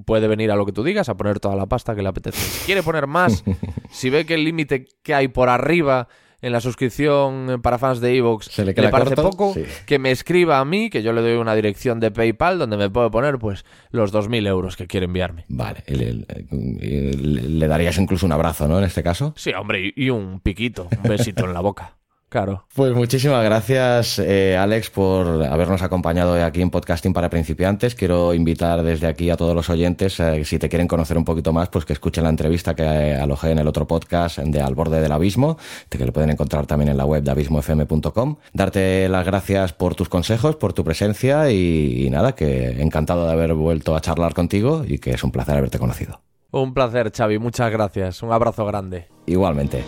puede venir a lo que tú digas a poner toda la pasta que le apetece. Si quiere poner más, <laughs> si ve que el límite que hay por arriba en la suscripción para fans de Evox ¿Se le queda parece corto? poco, Sí. que me escriba a mí, que yo le doy una dirección de PayPal donde me puede poner pues los 2.000 euros que quiere enviarme. Vale, y le, le- le darías incluso un abrazo, ¿no? En este caso. Sí, hombre, y y un piquito, un besito en la boca. Claro. Pues muchísimas gracias, eh, Alex, por habernos acompañado aquí en Podcasting para Principiantes. Quiero invitar desde aquí a todos los oyentes, eh, si te quieren conocer un poquito más, pues que escuchen la entrevista que eh, alojé en el otro podcast de Al Borde del Abismo, que lo pueden encontrar también en la web de abismofm.com. Darte las gracias por tus consejos, por tu presencia y, y nada, que encantado de haber vuelto a charlar contigo y que es un placer haberte conocido. Un placer, Xavi. Muchas gracias. Un abrazo grande. Igualmente.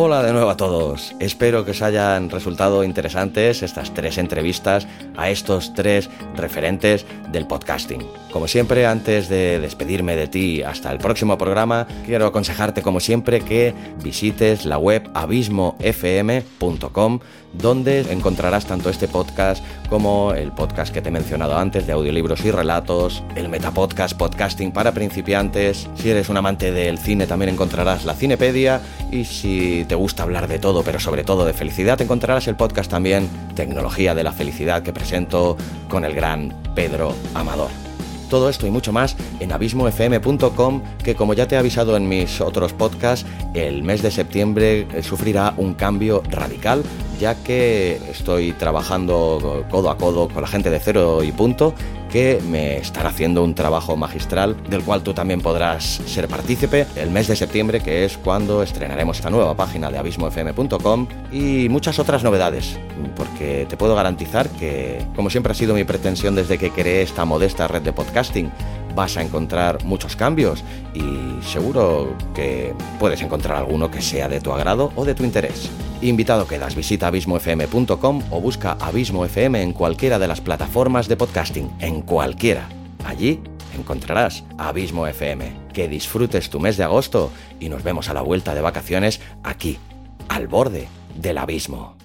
Hola de nuevo a todos. Espero que os hayan resultado interesantes estas tres entrevistas a estos tres referentes del podcasting. Como siempre, antes de despedirme de ti hasta el próximo programa, quiero aconsejarte como siempre que visites la web abismofm.com donde encontrarás tanto este podcast como el podcast que te he mencionado antes de audiolibros y relatos, el Metapodcast Podcasting para principiantes. Si eres un amante del cine también encontrarás la Cinepedia y si te gusta hablar de todo, pero sobre todo de felicidad, encontrarás el podcast también Tecnología de la Felicidad que presento con el gran Pedro Amador. Todo esto y mucho más en abismofm.com, que como ya te he avisado en mis otros podcasts, el mes de septiembre eh, sufrirá un cambio radical, ya que estoy trabajando codo a codo con la gente de Cero y Punto, que me estará haciendo un trabajo magistral del cual tú también podrás ser partícipe el mes de septiembre, que es cuando estrenaremos esta nueva página de abismofm.com y muchas otras novedades, porque te puedo garantizar que, como siempre ha sido mi pretensión desde que creé esta modesta red de podcasting, vas a encontrar muchos cambios y seguro que puedes encontrar alguno que sea de tu agrado o de tu interés. Invitado quedas, visita abismofm.com o busca Abismo FM en cualquiera de las plataformas de podcasting, en cualquiera. Allí encontrarás Abismo FM. Que disfrutes tu mes de agosto y nos vemos a la vuelta de vacaciones aquí, al borde del abismo.